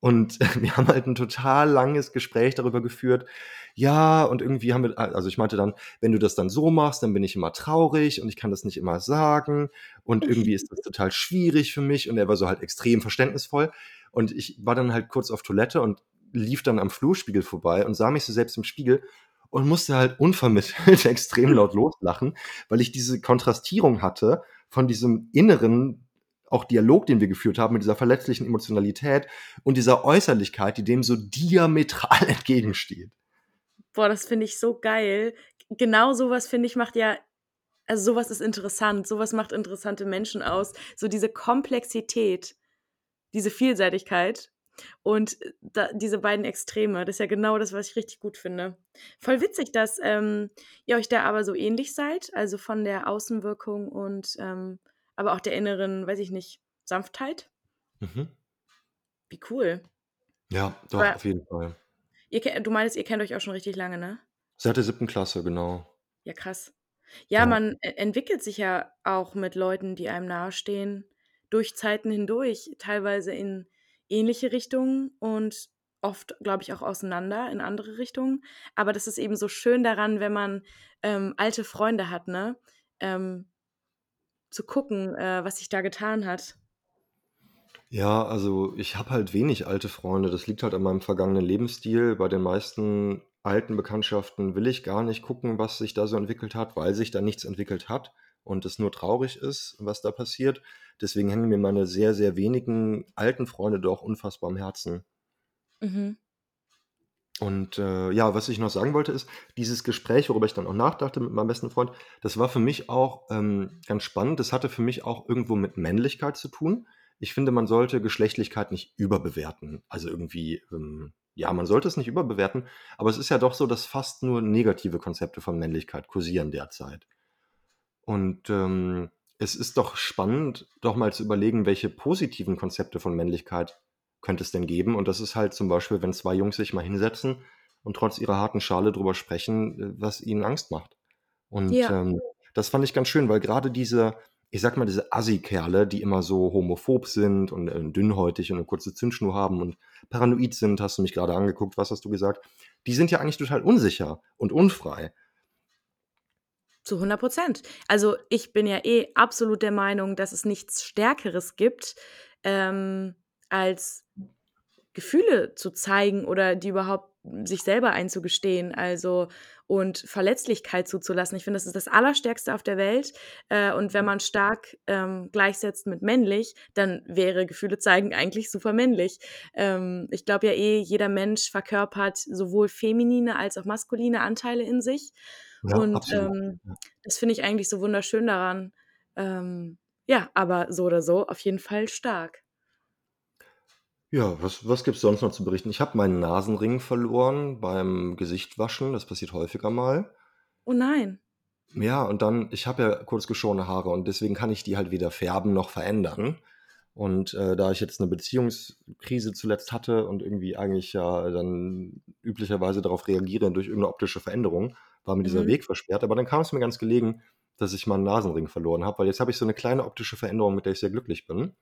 Und (laughs) wir haben halt ein total langes Gespräch darüber geführt. Ja, und irgendwie haben wir, also ich meinte dann, wenn du das dann so machst, dann bin ich immer traurig und ich kann das nicht immer sagen. Und irgendwie ist das total schwierig für mich. Und er war so halt extrem verständnisvoll. Und ich war dann halt kurz auf Toilette und lief dann am Flurspiegel vorbei und sah mich so selbst im Spiegel und musste halt unvermittelt (laughs) extrem laut loslachen, weil ich diese Kontrastierung hatte von diesem inneren auch Dialog, den wir geführt haben, mit dieser verletzlichen Emotionalität und dieser Äußerlichkeit, die dem so diametral (laughs) entgegensteht. Boah, das finde ich so geil. Genau sowas, finde ich, macht ja, also sowas ist interessant. Sowas macht interessante Menschen aus. So diese Komplexität, diese Vielseitigkeit und äh, da, diese beiden Extreme, das ist ja genau das, was ich richtig gut finde. Voll witzig, dass ähm, ihr euch da aber so ähnlich seid, also von der Außenwirkung und ähm, aber auch der inneren, weiß ich nicht, Sanftheit. Mhm. Wie cool. Ja, doch, Aber auf jeden Fall. ihr, du meinst, ihr kennt euch auch schon richtig lange, ne? Seit der siebten Klasse, genau. Ja, krass. Ja, Ja. man e- entwickelt sich ja auch mit Leuten, die einem nahestehen, durch Zeiten hindurch, teilweise in ähnliche Richtungen und oft, glaube ich, auch auseinander in andere Richtungen. Aber das ist eben so schön daran, wenn man ähm, alte Freunde hat, ne? Ähm, zu gucken, äh, was sich da getan hat. Ja, also ich habe halt wenig alte Freunde. Das liegt halt an meinem vergangenen Lebensstil. Bei den meisten alten Bekanntschaften will ich gar nicht gucken, was sich da so entwickelt hat, weil sich da nichts entwickelt hat und es nur traurig ist, was da passiert. Deswegen hängen mir meine sehr, sehr wenigen alten Freunde doch unfassbar am Herzen. Mhm. Und äh, ja, was ich noch sagen wollte, ist, dieses Gespräch, worüber ich dann auch nachdachte mit meinem besten Freund, das war für mich auch ähm, ganz spannend. Das hatte für mich auch irgendwo mit Männlichkeit zu tun. Ich finde, man sollte Geschlechtlichkeit nicht überbewerten. Also irgendwie, ähm, ja, man sollte es nicht überbewerten, aber es ist ja doch so, dass fast nur negative Konzepte von Männlichkeit kursieren derzeit. Und ähm, es ist doch spannend, doch mal zu überlegen, welche positiven Konzepte von Männlichkeit könnte es denn geben? Und das ist halt zum Beispiel, wenn zwei Jungs sich mal hinsetzen und trotz ihrer harten Schale drüber sprechen, äh, was ihnen Angst macht. Und Ja. ähm, das fand ich ganz schön, weil gerade diese, ich sag mal, diese Assi-Kerle, die immer so homophob sind und äh, dünnhäutig und eine kurze Zündschnur haben und paranoid sind, hast du mich gerade angeguckt, was hast du gesagt? Die sind ja eigentlich total unsicher und unfrei. Zu 100 Prozent. Also ich bin ja eh absolut der Meinung, dass es nichts Stärkeres gibt, ähm, als Gefühle zu zeigen oder die überhaupt sich selber einzugestehen, also und Verletzlichkeit zuzulassen. Ich finde, das ist das Allerstärkste auf der Welt. Äh, und wenn man stark ähm, gleichsetzt mit männlich, dann wäre Gefühle zeigen eigentlich super männlich. Ähm, ich glaube ja eh, jeder Mensch verkörpert sowohl feminine als auch maskuline Anteile in sich. Ja, Und ähm, das finde ich eigentlich so wunderschön daran. Ähm, ja, aber so oder so auf jeden Fall stark. Ja, was, was gibt's sonst noch zu berichten? Ich habe meinen Nasenring verloren beim Gesichtwaschen. Das passiert häufiger mal. Oh nein. Ja, und dann, ich habe ja kurz geschorene Haare und deswegen kann ich die halt weder färben noch verändern. Und äh, da ich jetzt eine Beziehungskrise zuletzt hatte und irgendwie eigentlich ja dann üblicherweise darauf reagiere durch irgendeine optische Veränderung, war mir dieser Mhm. Weg versperrt. Aber dann kam es mir ganz gelegen, dass ich meinen Nasenring verloren habe, weil jetzt habe ich so eine kleine optische Veränderung, mit der ich sehr glücklich bin.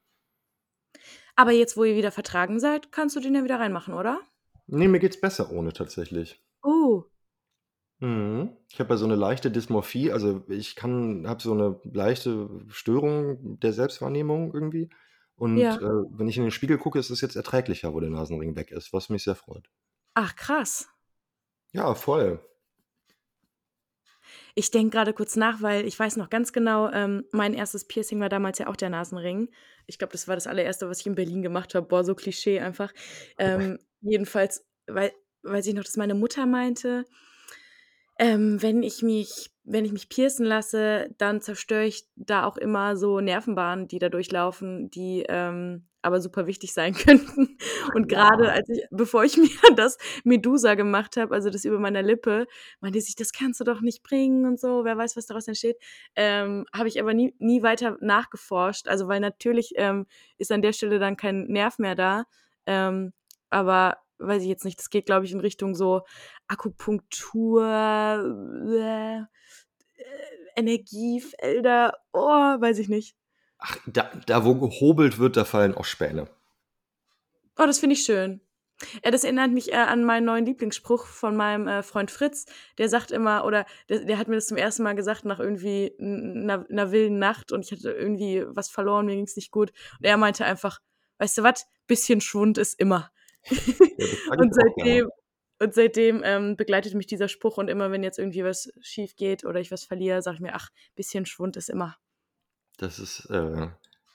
Aber jetzt, wo ihr wieder vertragen seid, kannst du den ja wieder reinmachen, oder? Nee, mir geht's besser ohne tatsächlich. Oh. Mhm. Ich habe ja so eine leichte Dysmorphie, also ich kann habe so eine leichte Störung der Selbstwahrnehmung irgendwie. Und Ja. äh, wenn ich in den Spiegel gucke, ist es jetzt erträglicher, wo der Nasenring weg ist, was mich sehr freut. Ach, krass. Ja, voll. Ich denke gerade kurz nach, weil ich weiß noch ganz genau, ähm, mein erstes Piercing war damals ja auch der Nasenring. Ich glaube, das war das allererste, was ich in Berlin gemacht habe. Boah, so Klischee einfach. Ähm, (laughs) jedenfalls wei weiß ich noch, dass meine Mutter meinte, ähm, wenn ich mich wenn ich mich piercen lasse, dann zerstöre ich da auch immer so Nervenbahnen, die da durchlaufen, die, ähm, aber super wichtig sein (laughs) könnten. Und grade Ja. als ich bevor ich (laughs) mir das Medusa gemacht habe, also das über meiner Lippe, meinte sie: „Das kannst du doch nicht bringen und so, wer weiß, was daraus entsteht.“ Ähm, habe ich aber nie nie weiter nachgeforscht, also weil natürlich, ähm, ist an der Stelle dann kein Nerv mehr da. Ähm, aber weiß ich jetzt nicht, das geht, glaube ich, in Richtung so Akupunktur, äh, Energiefelder, oh, weiß ich nicht. Ach, da da wo gehobelt wird, da fallen auch Späne. Oh, das finde ich schön. Ja, das erinnert mich, an meinen neuen Lieblingsspruch von meinem, äh, Freund Fritz. Der sagt immer oder der der hat mir das zum ersten Mal gesagt nach irgendwie 'n 'ner 'ner wilden Nacht und ich hatte irgendwie was verloren, mir ging's nicht gut. Und er meinte einfach: „Weißt du was? Bisschen Schwund ist immer.“ Ja, (laughs) Und seitdem und seitdem, ähm, begleitet mich dieser Spruch und immer, wenn jetzt irgendwie was schief geht oder ich was verliere, sage ich mir: „Ach, bisschen Schwund ist immer.“ Das ist, äh,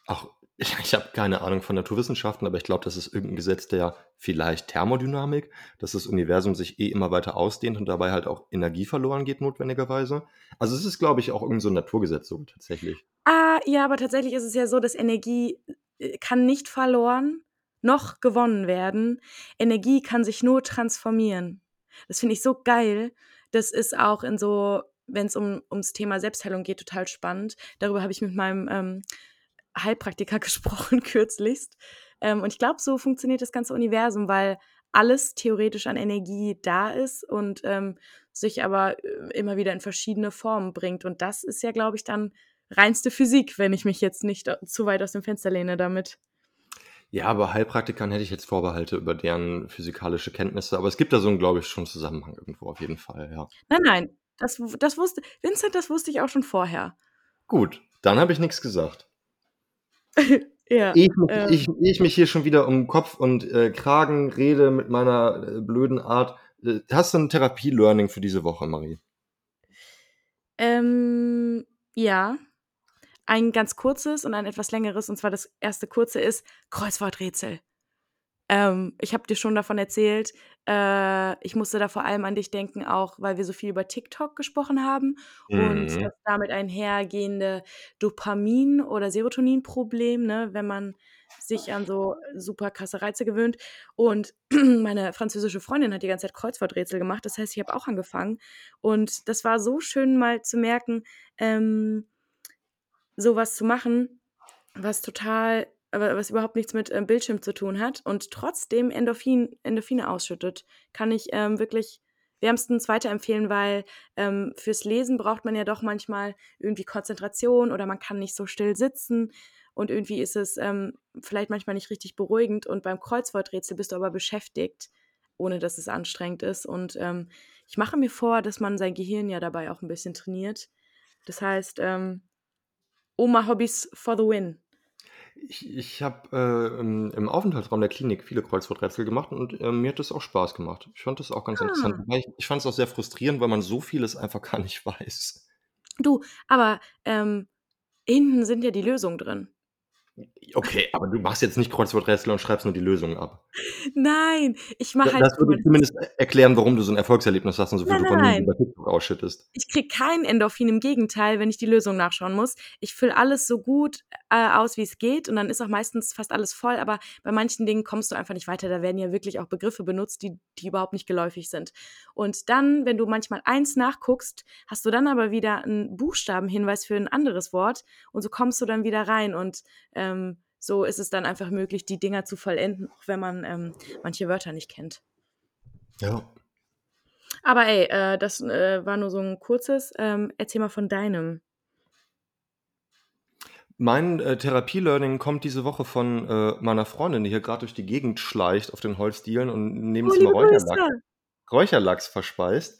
auch ich (laughs) ich habe keine Ahnung von Naturwissenschaften, aber ich glaube, das ist irgend 'n Gesetz der vielleicht Thermodynamik, dass das Universum sich eh immer weiter ausdehnt und dabei halt auch Energie verloren geht notwendigerweise. Also, es ist, glaube ich, auch irgend so 'n Naturgesetz so tatsächlich. Ah, ja, aber tatsächlich ist es ja so, dass Energie, äh, kann nicht verloren noch gewonnen werden. Energie kann sich nur transformieren. Das finde ich so geil. Das ist auch in so wenn's um ums Thema Selbstheilung geht, total spannend. Darüber habe ich mit meinem, ähm, Heilpraktiker (laughs) gesprochen kürzlichst. Ähm, und ich glaube, so funktioniert das ganze Universum, weil alles theoretisch an Energie da ist und, ähm, sich aber, äh, immer wieder in verschiedene Formen bringt. Und das ist ja, glaube ich, dann reinste Physik, wenn ich mich jetzt nicht, äh, zu weit aus dem Fenster lehne damit. Ja, bei Heilpraktikern hätte ich jetzt Vorbehalte über deren physikalische Kenntnisse, aber es gibt da so 'n, glaube ich, schon Zusammenhang irgendwo auf jeden Fall, ja. Nein, nein, das das wusste Vincent, das wusste ich auch schon vorher. Gut, dann habe ich nix gesagt. (laughs) Ja, ich mich ähm ich ich mich hier schon wieder um Kopf und, äh, Kragen rede mit meiner, äh, blöden Art, äh, hast du 'n Therapie-Learning für diese Woche, Marie? Ähm, ja. Ein ganz kurzes und ein etwas längeres. Und zwar das erste kurze ist Kreuzworträtsel. Ähm, ich habe dir schon davon erzählt. Äh, ich musste da vor allem an dich denken, auch weil wir so viel über TikTok gesprochen haben und Mhm. das damit einhergehende Dopamin- oder Serotoninproblem, ne, wenn man sich an so super krasse Reize gewöhnt. Und (clears throat) meine französische Freundin hat die ganze Zeit Kreuzworträtsel gemacht. Das heißt, ich habe auch angefangen. Und das war so schön, mal zu merken, ähm, sowas zu machen, was total, was überhaupt nichts mit ähm, Bildschirm zu tun hat und trotzdem Endorphin, Endorphine ausschüttet. Kann ich ähm, wirklich wärmstens weiterempfehlen, weil ähm, fürs Lesen braucht man ja doch manchmal irgendwie Konzentration oder man kann nicht so still sitzen und irgendwie ist es ähm, vielleicht manchmal nicht richtig beruhigend und beim Kreuzworträtsel bist du aber beschäftigt, ohne dass es anstrengend ist und ähm, ich mache mir vor, dass man sein Gehirn ja dabei auch ein bisschen trainiert. Das heißt, ähm, Oma Hobbys for the win. Ich, ich habe äh, im, im Aufenthaltsraum der Klinik viele Kreuzworträtsel gemacht und äh, mir hat das auch Spaß gemacht. Ich fand das auch ganz interessant. Ah. Wobei ich, ich fand es auch sehr frustrierend, weil man so vieles einfach (laughs) gar nicht weiß. Du, aber ähm, hinten sind ja die Lösungen drin. Okay, aber du machst jetzt nicht Kreuzworträtsel und schreibst nur die Lösungen ab. Nein, ich mache halt. Das würde zumindest erklären, warum du so ein Erfolgserlebnis hast und so viel Nein, Dopamin nein. über TikTok ausschüttest. Ich kriege kein Endorphin, im Gegenteil, wenn ich die Lösung nachschauen muss. Ich fülle alles so gut äh, aus, wie es geht und dann ist auch meistens fast alles voll, aber bei manchen Dingen kommst du einfach nicht weiter. Da werden ja wirklich auch Begriffe benutzt, die, die überhaupt nicht geläufig sind. Und dann, wenn du manchmal eins nachguckst, hast du dann aber wieder einen Buchstabenhinweis für ein anderes Wort und so kommst du dann wieder rein und ähm, so ist es dann einfach möglich, die Dinger zu vollenden, auch wenn man ähm, manche Wörter nicht kennt. Ja. Aber ey, äh, das äh, war nur so ein kurzes. Ähm, erzähl mal von deinem. Mein äh, Therapie-Learning kommt diese Woche von äh, meiner Freundin, die hier gerade durch die Gegend schleicht auf den Holzdielen und im Oh, Nebenzimmer liebe Räucherlachs. Räucherlachs verspeist.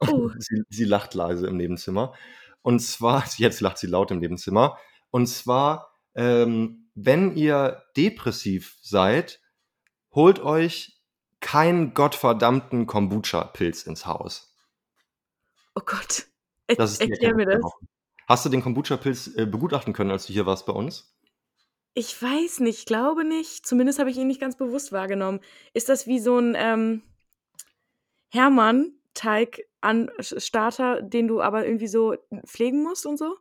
Oh, (laughs) sie, sie lacht leise im Nebenzimmer. Und zwar, (laughs) jetzt lacht sie laut im Nebenzimmer. Und zwar, ähm, wenn ihr depressiv seid, holt euch keinen gottverdammten Kombucha-Pilz ins Haus. oh Gott. Er, Das erklär mir das. Hast du den Kombucha-Pilz äh, begutachten können, als du hier warst bei uns? Ich weiß nicht, ich glaube nicht. Zumindest habe ich ihn nicht ganz bewusst wahrgenommen. Ist das wie so ein ähm, Hermann-Teig-Starter, den du aber irgendwie so pflegen musst und so?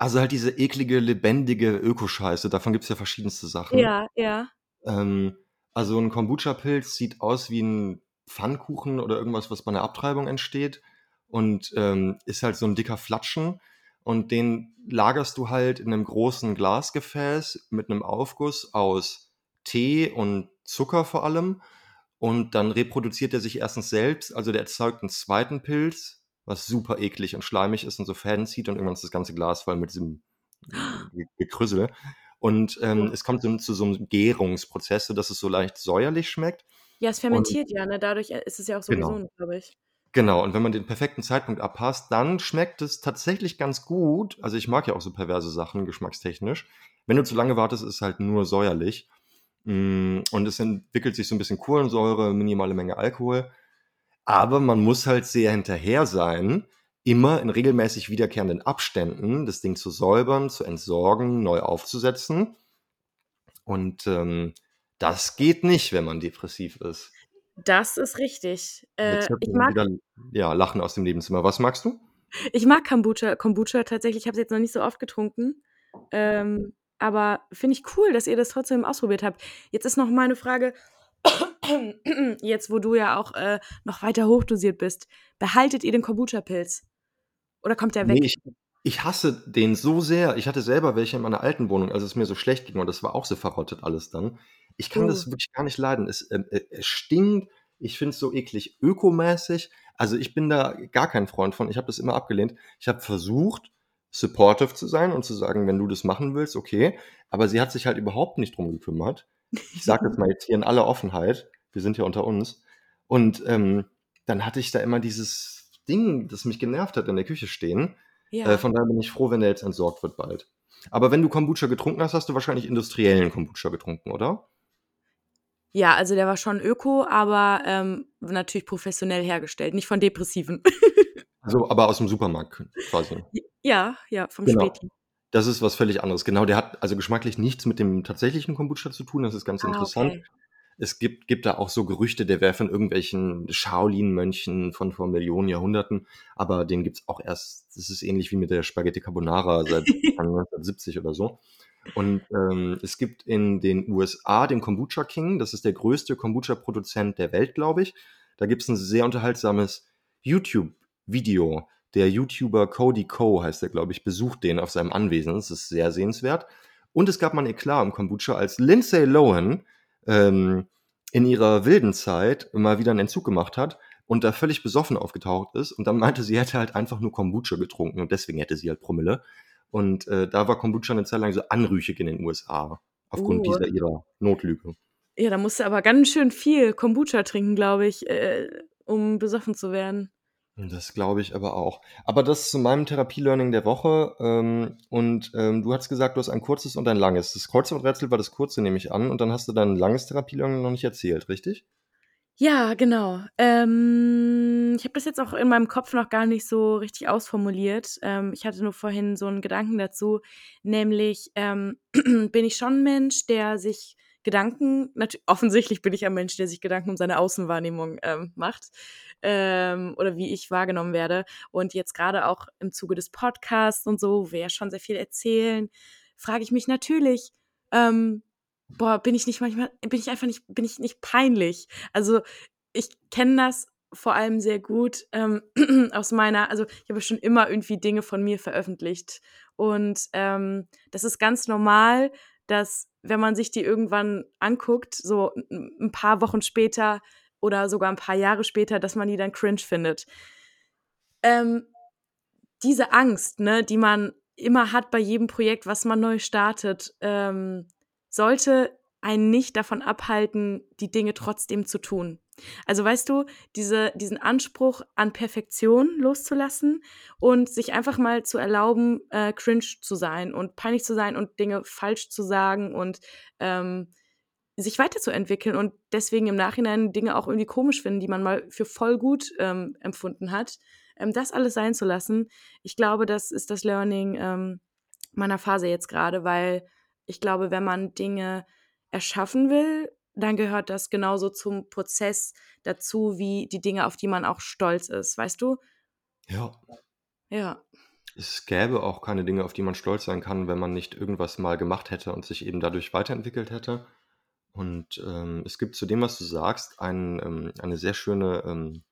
Also halt diese eklige, lebendige Ökoscheiße, davon gibt es ja verschiedenste Sachen. Ja, ja. Ähm, also ein Kombucha-Pilz sieht aus wie ein Pfannkuchen oder irgendwas, was bei einer Abtreibung entsteht und ähm, ist halt so ein dicker Flatschen und den lagerst du halt in einem großen Glasgefäß mit einem Aufguss aus Tee und Zucker vor allem und dann reproduziert er sich erstens selbst, also der erzeugt einen zweiten Pilz, was super eklig und schleimig ist und so Fäden zieht und irgendwann ist das ganze Glas voll mit diesem (gasps) Ge- Gekrüssel. Und ähm, Oh. es kommt so zu so einem Gärungsprozess, sodass es so leicht säuerlich schmeckt. Ja, es fermentiert ja, ne? Dadurch äh, ist es ja auch so Genau. gesund, glaube ich. Genau, und wenn man den perfekten Zeitpunkt abpasst, dann schmeckt es tatsächlich ganz gut. Also ich mag ja auch so perverse Sachen, geschmackstechnisch. Wenn du zu lange wartest, ist es halt nur säuerlich. Mm, Und es entwickelt sich so ein bisschen Kohlensäure, minimale Menge Alkohol. Aber man muss halt sehr hinterher sein, immer in regelmäßig wiederkehrenden Abständen das Ding zu säubern, zu entsorgen, neu aufzusetzen. Und ähm, das geht nicht, wenn man depressiv ist. Das ist richtig. Äh, ich mag wieder ja, Lachen aus dem Nebenzimmer. Was magst du? Ich mag Kombucha, Kombucha tatsächlich. Ich habe es jetzt noch nicht so oft getrunken. Ähm, aber finde ich cool, dass ihr das trotzdem ausprobiert habt. Jetzt ist noch meine Frage. (clears throat) Jetzt, wo du ja auch äh, noch weiter hochdosiert bist, behaltet ihr den Kombucha-Pilz? Oder kommt der Nee, weg? ich, ich hasse den so sehr. Ich hatte selber welche in meiner alten Wohnung, als es mir so schlecht ging und das war auch so verrottet alles dann. Ich kann Oh. das wirklich gar nicht leiden. Es, ähm, äh, es stinkt. Ich finde es so eklig ökomäßig. Also ich bin da gar kein Freund von. Ich habe das immer abgelehnt. Ich habe versucht, supportive zu sein und zu sagen, wenn du das machen willst, okay. Aber sie hat sich halt überhaupt nicht drum gekümmert. Ich sage das (laughs) mal jetzt hier in aller Offenheit. Wir sind ja unter uns. Und ähm, dann hatte ich da immer dieses Ding, das mich genervt hat, in der Küche stehen. Ja. Äh, von daher bin ich froh, wenn der jetzt entsorgt wird bald. Aber wenn du Kombucha getrunken hast, hast du wahrscheinlich industriellen Kombucha getrunken, oder? ja, also der war schon öko, aber ähm, natürlich professionell hergestellt, nicht von Depressiven. (laughs) Also, aber aus dem Supermarkt quasi. ja, ja, vom Genau. Späti. Das ist was völlig anderes. Genau, der hat also geschmacklich nichts mit dem tatsächlichen Kombucha zu tun. Das ist ganz Ah, interessant. okay. Es gibt, gibt da auch so Gerüchte, der wäre von irgendwelchen Shaolin-Mönchen von vor Millionen Jahrhunderten, aber den gibt's auch erst, das ist ähnlich wie mit der Spaghetti Carbonara seit (laughs) 1970 oder so. Und ähm, es gibt in den USA den Kombucha King, das ist der größte Kombucha-Produzent der Welt, glaube ich. Da gibt's ein sehr unterhaltsames YouTube-Video. Der YouTuber Cody Co. heißt er, glaube ich, besucht den auf seinem Anwesen. Das ist sehr sehenswert. Und es gab mal ein Eklat im Kombucha, als Lindsay Lohan ähm, in ihrer wilden Zeit mal wieder einen Entzug gemacht hat und da völlig besoffen aufgetaucht ist und dann meinte, sie hätte halt einfach nur Kombucha getrunken und deswegen hätte sie halt Promille. Und äh, da war Kombucha eine Zeit lang so anrüchig in den USA aufgrund uh. dieser ihrer Notlüge. Ja, da musste aber ganz schön viel Kombucha trinken, glaube ich, äh, um besoffen zu werden. Das glaube ich aber auch. Aber das zu meinem Therapie-Learning der Woche. Ähm, und ähm, du hast gesagt, du hast ein kurzes und ein langes. Das Kreuzworträtsel war das kurze, nehme ich an. Und dann hast du dein langes Therapie-Learning noch nicht erzählt, richtig? Ja, genau. Ähm, ich habe das jetzt auch in meinem Kopf noch gar nicht so richtig ausformuliert. Ähm, ich hatte nur vorhin so einen Gedanken dazu, nämlich ähm, (clears throat) bin ich schon ein Mensch, der sich Gedanken, offensichtlich bin ich ein Mensch, der sich Gedanken um seine Außenwahrnehmung ähm, macht ähm, oder wie ich wahrgenommen werde. Und jetzt gerade auch im Zuge des Podcasts und so, wo wir ja schon sehr viel erzählen, frage ich mich natürlich, ähm, boah, bin ich nicht manchmal, bin ich einfach nicht, bin ich nicht peinlich? Also ich kenne das vor allem sehr gut ähm, (clears throat) aus meiner, also ich habe schon immer irgendwie Dinge von mir veröffentlicht. Und ähm, das ist ganz normal, dass wenn man sich die irgendwann anguckt, so ein paar Wochen später oder sogar ein paar Jahre später, dass man die dann cringe findet. Ähm, diese Angst, ne, die man immer hat bei jedem Projekt, was man neu startet, ähm, sollte einen nicht davon abhalten, die Dinge trotzdem zu tun. Also weißt du, diese, diesen Anspruch an Perfektion loszulassen und sich einfach mal zu erlauben, äh, cringe zu sein und peinlich zu sein und Dinge falsch zu sagen und ähm, sich weiterzuentwickeln und deswegen im Nachhinein Dinge auch irgendwie komisch finden, die man mal für voll gut ähm, empfunden hat. Ähm, das alles sein zu lassen, ich glaube, das ist das Learning ähm, meiner Phase jetzt gerade, weil ich glaube, wenn man Dinge erschaffen will, dann gehört das genauso zum Prozess dazu, wie die Dinge, auf die man auch stolz ist, weißt du? Ja. Ja. Es gäbe auch keine Dinge, auf die man stolz sein kann, wenn man nicht irgendwas mal gemacht hätte und sich eben dadurch weiterentwickelt hätte. Und ähm, es gibt zu dem, was du sagst, ein, ähm, eine sehr schöne ähm,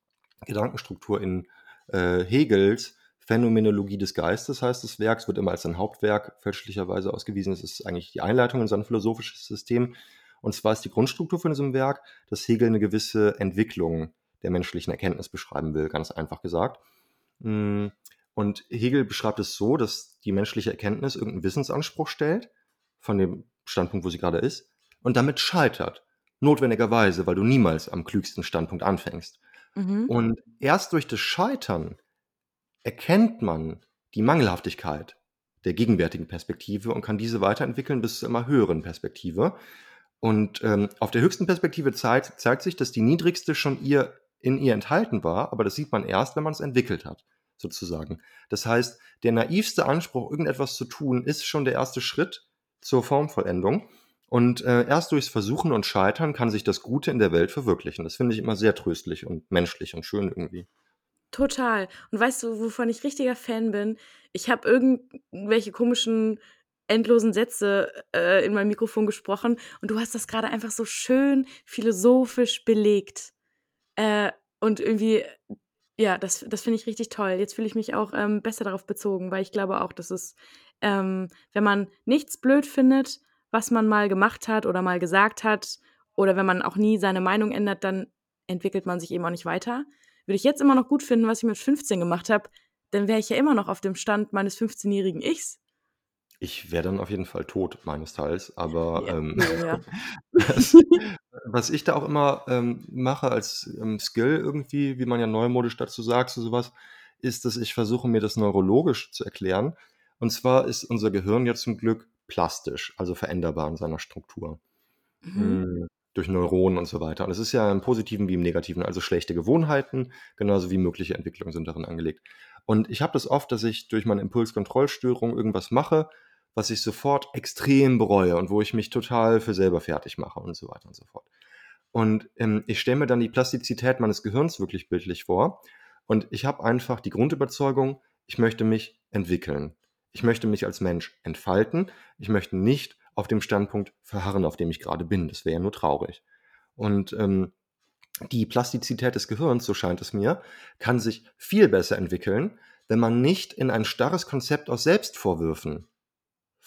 Gedankenstruktur in äh, Hegels Phänomenologie des Geistes, heißt das Werk. Es wird immer als ein Hauptwerk fälschlicherweise ausgewiesen. Es ist eigentlich die Einleitung in sein philosophisches System. Und zwar ist die Grundstruktur von diesem Werk, dass Hegel eine gewisse Entwicklung der menschlichen Erkenntnis beschreiben will, ganz einfach gesagt. Hm, und Hegel beschreibt es so, dass die menschliche Erkenntnis irgendeinen Wissensanspruch stellt, von dem Standpunkt, wo sie gerade ist, und damit scheitert. Notwendigerweise, weil du niemals am klügsten Standpunkt anfängst. Mhm. Und erst durch das Scheitern erkennt man die Mangelhaftigkeit der gegenwärtigen Perspektive und kann diese weiterentwickeln bis zur immer höheren Perspektive. Und ähm, auf der höchsten Perspektive zeigt, zeigt sich, dass die niedrigste schon ihr in ihr enthalten war, aber das sieht man erst, wenn man es entwickelt hat, sozusagen. Das heißt, der naivste Anspruch, irgendetwas zu tun, ist schon der erste Schritt zur Formvollendung. Und äh, erst durchs Versuchen und Scheitern kann sich das Gute in der Welt verwirklichen. Das finde ich immer sehr tröstlich und menschlich und schön irgendwie. Total. Und weißt du, wovon ich richtiger Fan bin? Ich habe irgendwelche komischen endlosen Sätze äh, in mein Mikrofon gesprochen und du hast das gerade einfach so schön philosophisch belegt. Äh, und irgendwie, ja, das, das finde ich richtig toll. Jetzt fühle ich mich auch ähm, besser darauf bezogen, weil ich glaube auch, dass es, ähm, wenn man nichts blöd findet, was man mal gemacht hat oder mal gesagt hat, oder wenn man auch nie seine Meinung ändert, dann entwickelt man sich eben auch nicht weiter. Würde ich jetzt immer noch gut finden, was ich mit 15 gemacht habe, dann wäre ich ja immer noch auf dem Stand meines 15-jährigen Ichs. Ich wäre dann auf jeden Fall tot, meines Teils. Aber (laughs) Ja, ähm, ja, ja. (laughs) was, was ich da auch immer ähm, mache als ähm, Skill irgendwie, wie man ja neumodisch dazu sagt, so sowas, ist, dass ich versuche, mir das neurologisch zu erklären. Und zwar ist unser Gehirn ja zum Glück plastisch, also veränderbar in seiner Struktur. Mhm. Mm, durch Neuronen und so weiter. Und es ist ja im Positiven wie im Negativen, also schlechte Gewohnheiten, genauso wie mögliche Entwicklungen sind darin angelegt. Und ich habe das oft, dass ich durch meine Impulskontrollstörung irgendwas mache, was ich sofort extrem bereue und wo ich mich total für selber fertig mache und so weiter und so fort. Und ähm, ich stelle mir dann die Plastizität meines Gehirns wirklich bildlich vor. Und ich habe einfach die Grundüberzeugung, ich möchte mich entwickeln. Ich möchte mich als Mensch entfalten. Ich möchte nicht auf dem Standpunkt verharren, auf dem ich gerade bin. Das wäre ja nur traurig. Und ähm, die Plastizität des Gehirns, so scheint es mir, kann sich viel besser entwickeln, wenn man nicht in ein starres Konzept aus Selbstvorwürfen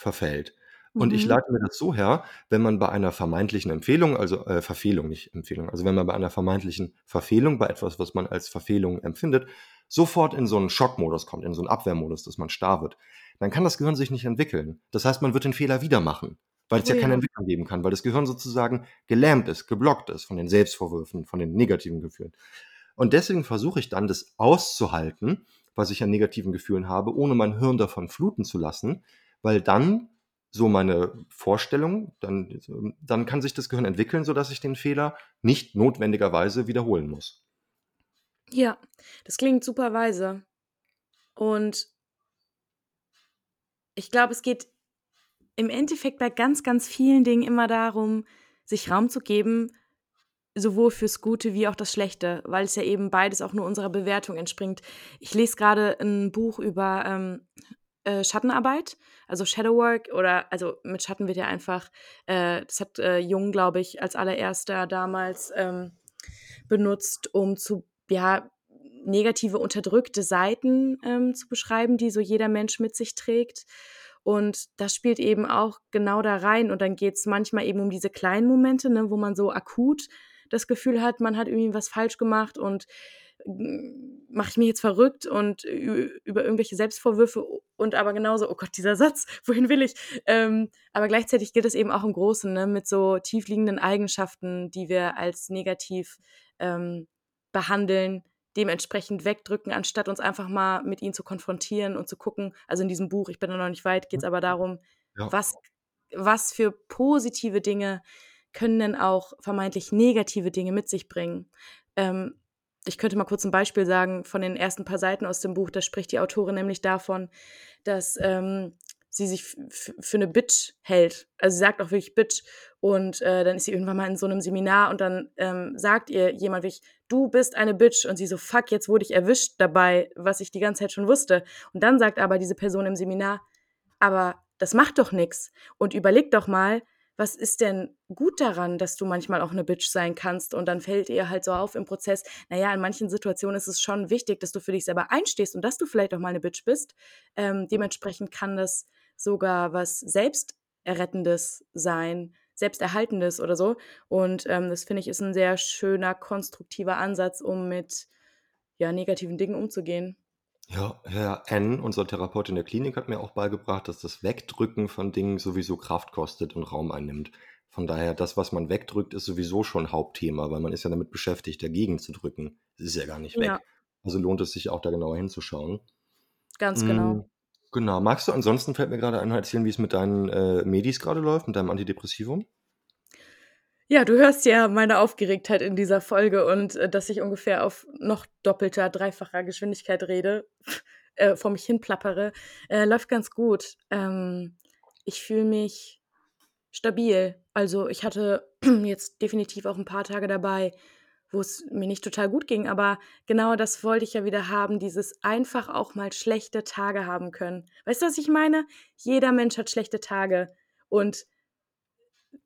verfällt. Und ich Mhm. leite mir das so her, wenn man bei einer vermeintlichen Empfehlung, also äh, Verfehlung, nicht Empfehlung, also wenn man bei einer vermeintlichen Verfehlung, bei etwas, was man als Verfehlung empfindet, sofort in so einen Schockmodus kommt, in so einen Abwehrmodus, dass man starr wird, dann kann das Gehirn sich nicht entwickeln. Das heißt, man wird den Fehler wieder machen, weil es Oh ja keine ja. Entwicklung geben kann, weil das Gehirn sozusagen gelähmt ist, geblockt ist von den Selbstvorwürfen, von den negativen Gefühlen. Und deswegen versuche ich dann, das auszuhalten, was ich an negativen Gefühlen habe, ohne mein Hirn davon fluten zu lassen, weil dann so meine Vorstellung, dann, dann kann sich das Gehirn entwickeln, sodass ich den Fehler nicht notwendigerweise wiederholen muss. Ja, das klingt super weise. Und ich glaube, es geht im Endeffekt bei ganz, ganz vielen Dingen immer darum, sich Raum zu geben, sowohl fürs Gute wie auch das Schlechte, weil es ja eben beides auch nur unserer Bewertung entspringt. Ich lese gerade ein Buch über ähm, äh, Schattenarbeit, also Shadowwork oder also mit Schatten wird ja einfach, äh, das hat äh, Jung, glaube ich, als allererster damals ähm, benutzt, um zu, ja, negative, unterdrückte Seiten ähm, zu beschreiben, die so jeder Mensch mit sich trägt. Und das spielt eben auch genau da rein. Und dann geht es manchmal eben um diese kleinen Momente, ne, wo man so akut das Gefühl hat, man hat irgendwie was falsch gemacht und mache ich mich jetzt verrückt und über irgendwelche Selbstvorwürfe und aber genauso, oh Gott, dieser (laughs) Satz, wohin will ich? Ähm, aber gleichzeitig gilt es eben auch im Großen, ne, mit so tiefliegenden Eigenschaften, die wir als negativ ähm, behandeln, dementsprechend wegdrücken, anstatt uns einfach mal mit ihnen zu konfrontieren und zu gucken. Also in diesem Buch, ich bin da noch nicht weit, geht es aber darum, Ja. was, was für positive Dinge können denn auch vermeintlich negative Dinge mit sich bringen. Ähm, ich könnte mal kurz ein Beispiel sagen von den ersten paar Seiten aus dem Buch. Da spricht die Autorin nämlich davon, dass ähm, sie sich für eine Bitch hält. Also sie sagt auch wirklich Bitch. Und äh, dann ist sie irgendwann mal in so einem Seminar und dann ähm, sagt ihr jemand wirklich, du bist eine Bitch. Und sie so, fuck, jetzt wurde ich erwischt dabei, was ich die ganze Zeit schon wusste. Und dann sagt aber diese Person im Seminar, aber das macht doch nichts. Und überleg doch mal, was ist denn gut daran, dass du manchmal auch eine Bitch sein kannst? Und dann fällt ihr halt so auf im Prozess, naja, in manchen Situationen ist es schon wichtig, dass du für dich selber einstehst und dass du vielleicht auch mal eine Bitch bist. Ähm, dementsprechend kann das sogar was Selbsterrettendes sein, Selbsterhaltendes oder so. Und ähm, das finde ich ist ein sehr schöner, konstruktiver Ansatz, um mit ja, negativen Dingen umzugehen. Ja, Herr N., unser Therapeut in der Klinik, hat mir auch beigebracht, dass das Wegdrücken von Dingen sowieso Kraft kostet und Raum einnimmt. Von daher, das, was man wegdrückt, ist sowieso schon Hauptthema, weil man ist ja damit beschäftigt, dagegen zu drücken. Es ist ja gar nicht weg. Ja. Also lohnt es sich auch da genauer hinzuschauen. Ganz genau. Mm, genau. Magst du ansonsten, fällt mir gerade ein, erzählen, wie es mit deinen äh, Medis gerade läuft, mit deinem Antidepressivum? Ja, du hörst ja meine Aufgeregtheit in dieser Folge und äh, dass ich ungefähr auf noch doppelter, dreifacher Geschwindigkeit rede, (laughs) äh, vor mich hin plappere, äh, läuft ganz gut. Ähm, ich fühle mich stabil. Also ich hatte (clears throat) jetzt definitiv auch ein paar Tage dabei, wo es mir nicht total gut ging, aber genau das wollte ich ja wieder haben, dieses einfach auch mal schlechte Tage haben können. Weißt du, was ich meine? Jeder Mensch hat schlechte Tage und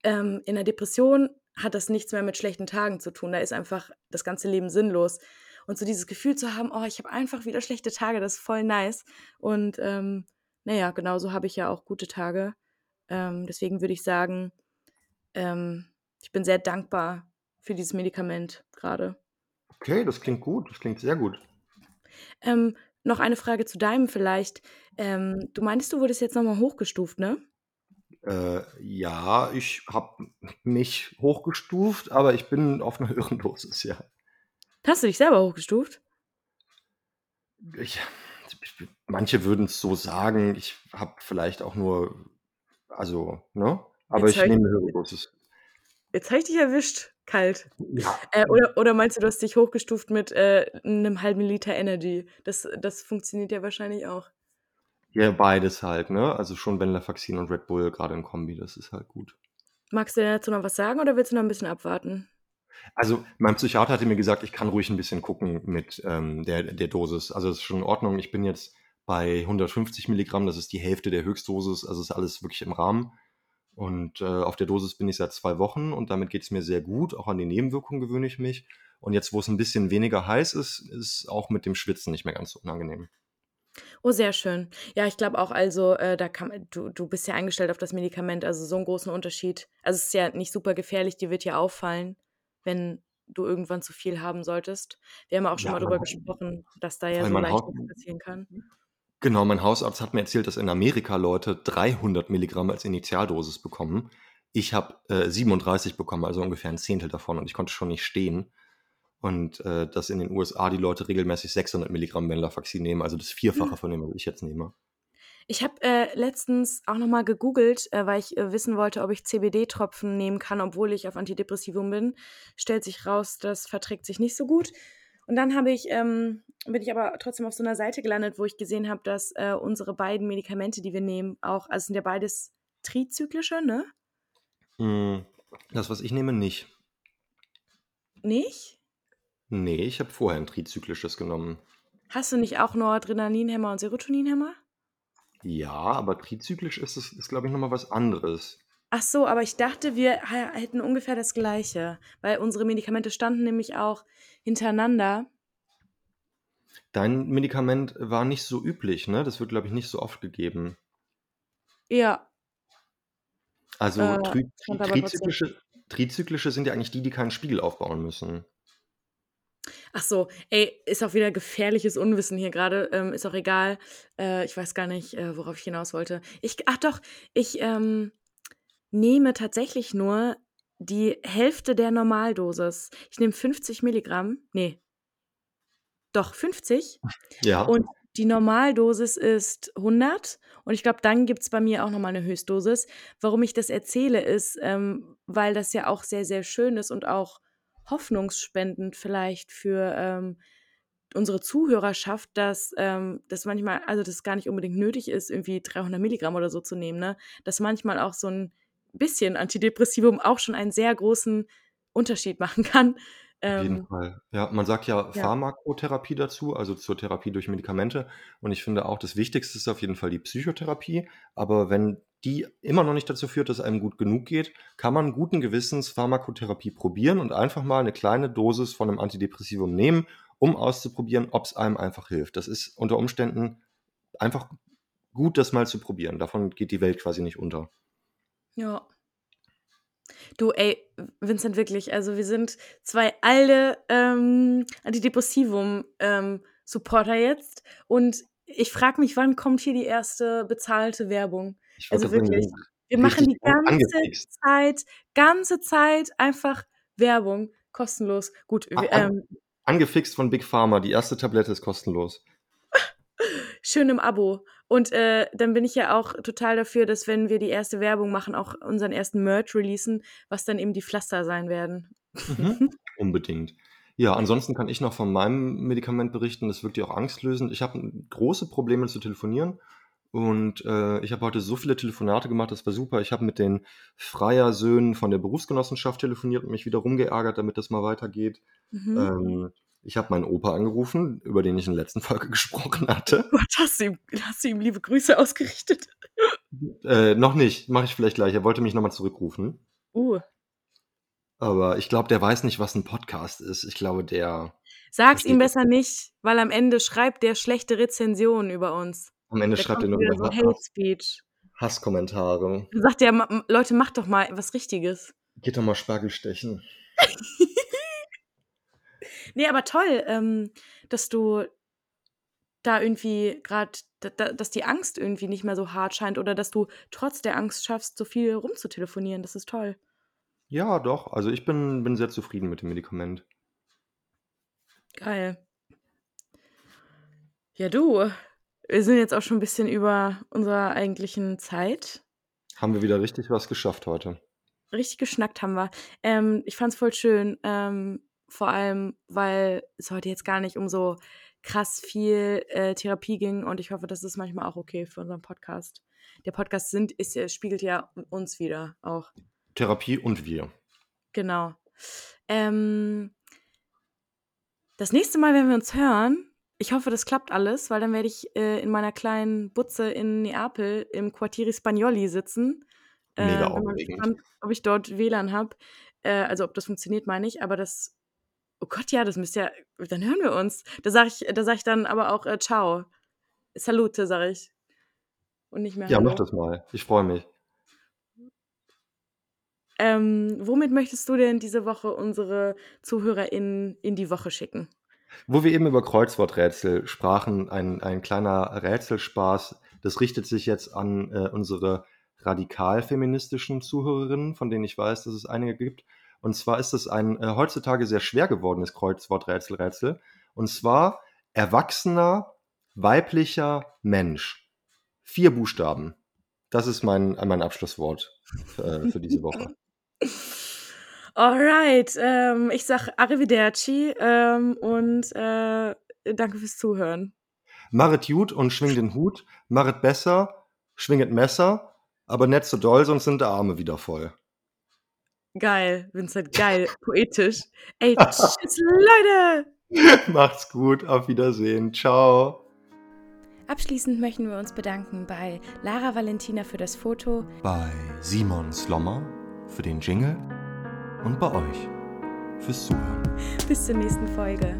ähm, in der Depression hat das nichts mehr mit schlechten Tagen zu tun. Da ist einfach das ganze Leben sinnlos. Und so dieses Gefühl zu haben, oh, ich habe einfach wieder schlechte Tage, das ist voll nice. Und ähm, naja, genauso habe ich ja auch gute Tage. Ähm, deswegen würde ich sagen, ähm, ich bin sehr dankbar für dieses Medikament gerade. Okay, das klingt gut. Das klingt sehr gut. Ähm, noch eine Frage zu deinem vielleicht. Ähm, du meintest, du wurdest jetzt nochmal hochgestuft, ne? Äh, ja, ich habe mich hochgestuft, aber ich bin auf einer (laughs) höheren Dosis, ja. Hast du dich selber hochgestuft? Ich, ich, manche würden es so sagen. Ich habe vielleicht auch nur, also, ne? Aber Jetzt ich nehme eine höhere Dosis. Jetzt habe ich dich erwischt, kalt. Ja, Äh, oder, oder meinst du, du hast dich hochgestuft mit äh, einem halben Liter Energy? Das, das funktioniert ja wahrscheinlich auch. Ja, beides halt, ne? Also schon Venlafaxin und Red Bull, gerade im Kombi, das ist halt gut. Magst du dazu noch was sagen oder willst du noch ein bisschen abwarten? Also, mein Psychiater hatte mir gesagt, ich kann ruhig ein bisschen gucken mit, ähm, der der Dosis. Also, es ist schon in Ordnung. Ich bin jetzt bei 150 Milligramm, das ist die Hälfte der Höchstdosis, also ist alles wirklich im Rahmen. Und äh, auf der Dosis bin ich seit zwei Wochen und damit geht es mir sehr gut. Auch an die Nebenwirkungen gewöhne ich mich. Und jetzt, wo es ein bisschen weniger heiß ist, ist auch mit dem Schwitzen nicht mehr ganz so unangenehm. Oh, sehr schön. Ja, ich glaube auch, also äh, da kann du, du bist ja eingestellt auf das Medikament, also so einen großen Unterschied. Also es ist ja nicht super gefährlich, dir wird ja auffallen, wenn du irgendwann zu viel haben solltest. Wir haben auch schon Ja, mal Haus gesprochen, dass da ja weil so mein leicht Haus was passieren kann. genau, mein Hausarzt hat mir erzählt, dass in Amerika Leute 300 Milligramm als Initialdosis bekommen. Ich habe äh, 37 bekommen, also ungefähr ein Zehntel davon und ich konnte schon nicht stehen. Und äh, dass in den USA die Leute regelmäßig 600 Milligramm Venlafaxin nehmen, also das Vierfache Hm. von dem, was ich jetzt nehme. Ich habe äh, letztens auch noch mal gegoogelt, äh, weil ich äh, wissen wollte, ob ich CBD-Tropfen nehmen kann, obwohl ich auf Antidepressivum bin. Stellt sich raus, das verträgt sich nicht so gut. Und dann habe ich, ähm, bin ich aber trotzdem auf so einer Seite gelandet, wo ich gesehen habe, dass äh, unsere beiden Medikamente, die wir nehmen, auch, also sind ja beides trizyklische, ne? Mm, Das, was ich nehme, nicht. Nicht? Nee, ich habe vorher ein trizyklisches genommen. Hast du nicht auch Noradrenalinhemmer und Serotoninhemmer? Ja, aber trizyklisch ist es, ist, glaube ich, nochmal was anderes. Ach so, aber ich dachte, wir hätten ungefähr das Gleiche, weil unsere Medikamente standen nämlich auch hintereinander. Dein Medikament war nicht so üblich, ne? Das wird, glaube ich, nicht so oft gegeben. Ja, Also äh, tri tri trizyklische, trizyklische sind ja eigentlich die, die keinen Spiegel aufbauen müssen. Ach so, ey, ist auch wieder gefährliches Unwissen hier gerade. Ähm, ist auch egal. Äh, ich weiß gar nicht, äh, worauf ich hinaus wollte. Ich, ach doch, ich ähm, nehme tatsächlich nur die Hälfte der Normaldosis. Ich nehme 50 Milligramm. Nee, doch 50. (laughs) Ja, Und die Normaldosis ist 100. Und ich glaube, dann gibt es bei mir auch nochmal eine Höchstdosis. Warum ich das erzähle, ist, ähm, weil das ja auch sehr, sehr schön ist und auch hoffnungsspendend vielleicht für ähm, unsere Zuhörerschaft, dass ähm, das manchmal, also das gar nicht unbedingt nötig ist, irgendwie 300 Milligramm oder so zu nehmen, ne? Dass manchmal auch so ein bisschen Antidepressivum auch schon einen sehr großen Unterschied machen kann. auf jeden Ähm, Fall. Ja, man sagt ja ja. Pharmakotherapie dazu, also zur Therapie durch Medikamente. Und ich finde auch, das Wichtigste ist auf jeden Fall die Psychotherapie. Aber wenn die immer noch nicht dazu führt, dass einem gut genug geht, kann man guten Gewissens Pharmakotherapie probieren und einfach mal eine kleine Dosis von einem Antidepressivum nehmen, um auszuprobieren, ob es einem einfach hilft. Das ist unter Umständen einfach gut, das mal zu probieren. Davon geht die Welt quasi nicht unter. Ja. Du, ey, Vincent, wirklich, also wir sind zwei alte ähm, Antidepressivum-Supporter jetzt und ich frage mich, wann kommt hier die erste bezahlte Werbung? Ich Also wirklich, wir machen die ganze angefixt. Zeit, ganze Zeit einfach Werbung, kostenlos. Gut, An, ähm, angefixt von Big Pharma. Die erste Tablette ist kostenlos. schön im Abo. Und äh, dann bin ich ja auch total dafür, dass wenn wir die erste Werbung machen, auch unseren ersten Merch releasen, was dann eben die Pflaster sein werden. Mhm. Unbedingt. Ja, ansonsten kann ich noch von meinem Medikament berichten. Das wirkt ja auch angstlösend. Ich habe große Probleme zu telefonieren. Und äh, ich habe heute so viele Telefonate gemacht, das war super. Ich habe mit den Freier-Söhnen von der Berufsgenossenschaft telefoniert und mich wieder rumgeärgert, damit das mal weitergeht. Mhm. Ähm, ich habe meinen Opa angerufen, über den ich in der letzten Folge (laughs) gesprochen hatte. Gott, hast du ihm, hast du ihm liebe Grüße ausgerichtet? (laughs) Äh, noch nicht, mache ich vielleicht gleich. Er wollte mich nochmal zurückrufen. Uh. Aber ich glaube, der weiß nicht, was ein Podcast ist. Ich glaube, der. Sag's ihm besser nicht. nicht, weil am Ende schreibt der schlechte Rezensionen über uns. Am Ende Da schreibt er nur so Hate Speech. Hasskommentare. Dann sagt er, "Ma- m- Leute, macht doch mal was Richtiges. Geht doch mal Spargel stechen. (laughs) Nee, aber toll, ähm, dass du da irgendwie gerade, dass die Angst irgendwie nicht mehr so hart scheint oder dass du trotz der Angst schaffst, so viel rumzutelefonieren. Das ist toll. Ja, doch. Also ich bin, bin sehr zufrieden mit dem Medikament. Geil. Ja, du, wir sind jetzt auch schon ein bisschen über unserer eigentlichen Zeit. Haben wir wieder richtig was geschafft heute. Richtig geschnackt haben wir. Ähm, ich fand's voll schön, ähm, vor allem, weil es heute jetzt gar nicht um so krass viel äh, Therapie ging und ich hoffe, das ist manchmal auch okay für unseren Podcast. Der Podcast sind, ist, ja- spiegelt ja uns wieder auch. Therapie und wir. Genau. Ähm, das nächste Mal, wenn wir uns hören, ich hoffe, das klappt alles, weil dann werde ich äh, in meiner kleinen Butze in Neapel im Quartieri Spagnoli sitzen. Mega Äh, bin mal aufregend. gespannt, ob ich dort WLAN habe. Äh, also ob das funktioniert, meine ich. Aber das, oh Gott, ja, das müsste ja, dann hören wir uns. Da sage ich, da sag ich dann aber auch äh, Ciao. Salute, sage ich. Und nicht mehr Ja, mach Hallo. das mal. Ich freue mich. Ähm, womit möchtest du denn diese Woche unsere ZuhörerInnen in die Woche schicken? Wo wir eben über Kreuzworträtsel sprachen, ein, ein kleiner Rätselspaß. Das richtet sich jetzt an äh, unsere radikal-feministischen Zuhörerinnen, von denen ich weiß, dass es einige gibt. Und zwar ist es ein äh, heutzutage sehr schwer gewordenes Kreuzworträtsel-Rätsel. Und zwar erwachsener, weiblicher Mensch. Vier Buchstaben. Das ist mein, mein Abschlusswort äh, für diese Woche. (laughs) Alright, ähm, ich sag Arrivederci ähm, und äh, danke fürs Zuhören. Maret gut und schwing den Hut, Maret besser, schwinget Messer, aber nicht so doll, sonst sind die Arme wieder voll. Geil, Vincent, geil, (laughs) poetisch. Ey, (laughs) tschüss, Leute! Macht's gut, auf Wiedersehen, ciao. Abschließend möchten wir uns bedanken bei Lara Valentina für das Foto, Bei Simon Slommer für den Jingle und bei euch fürs Zuhören. Bis zur nächsten Folge.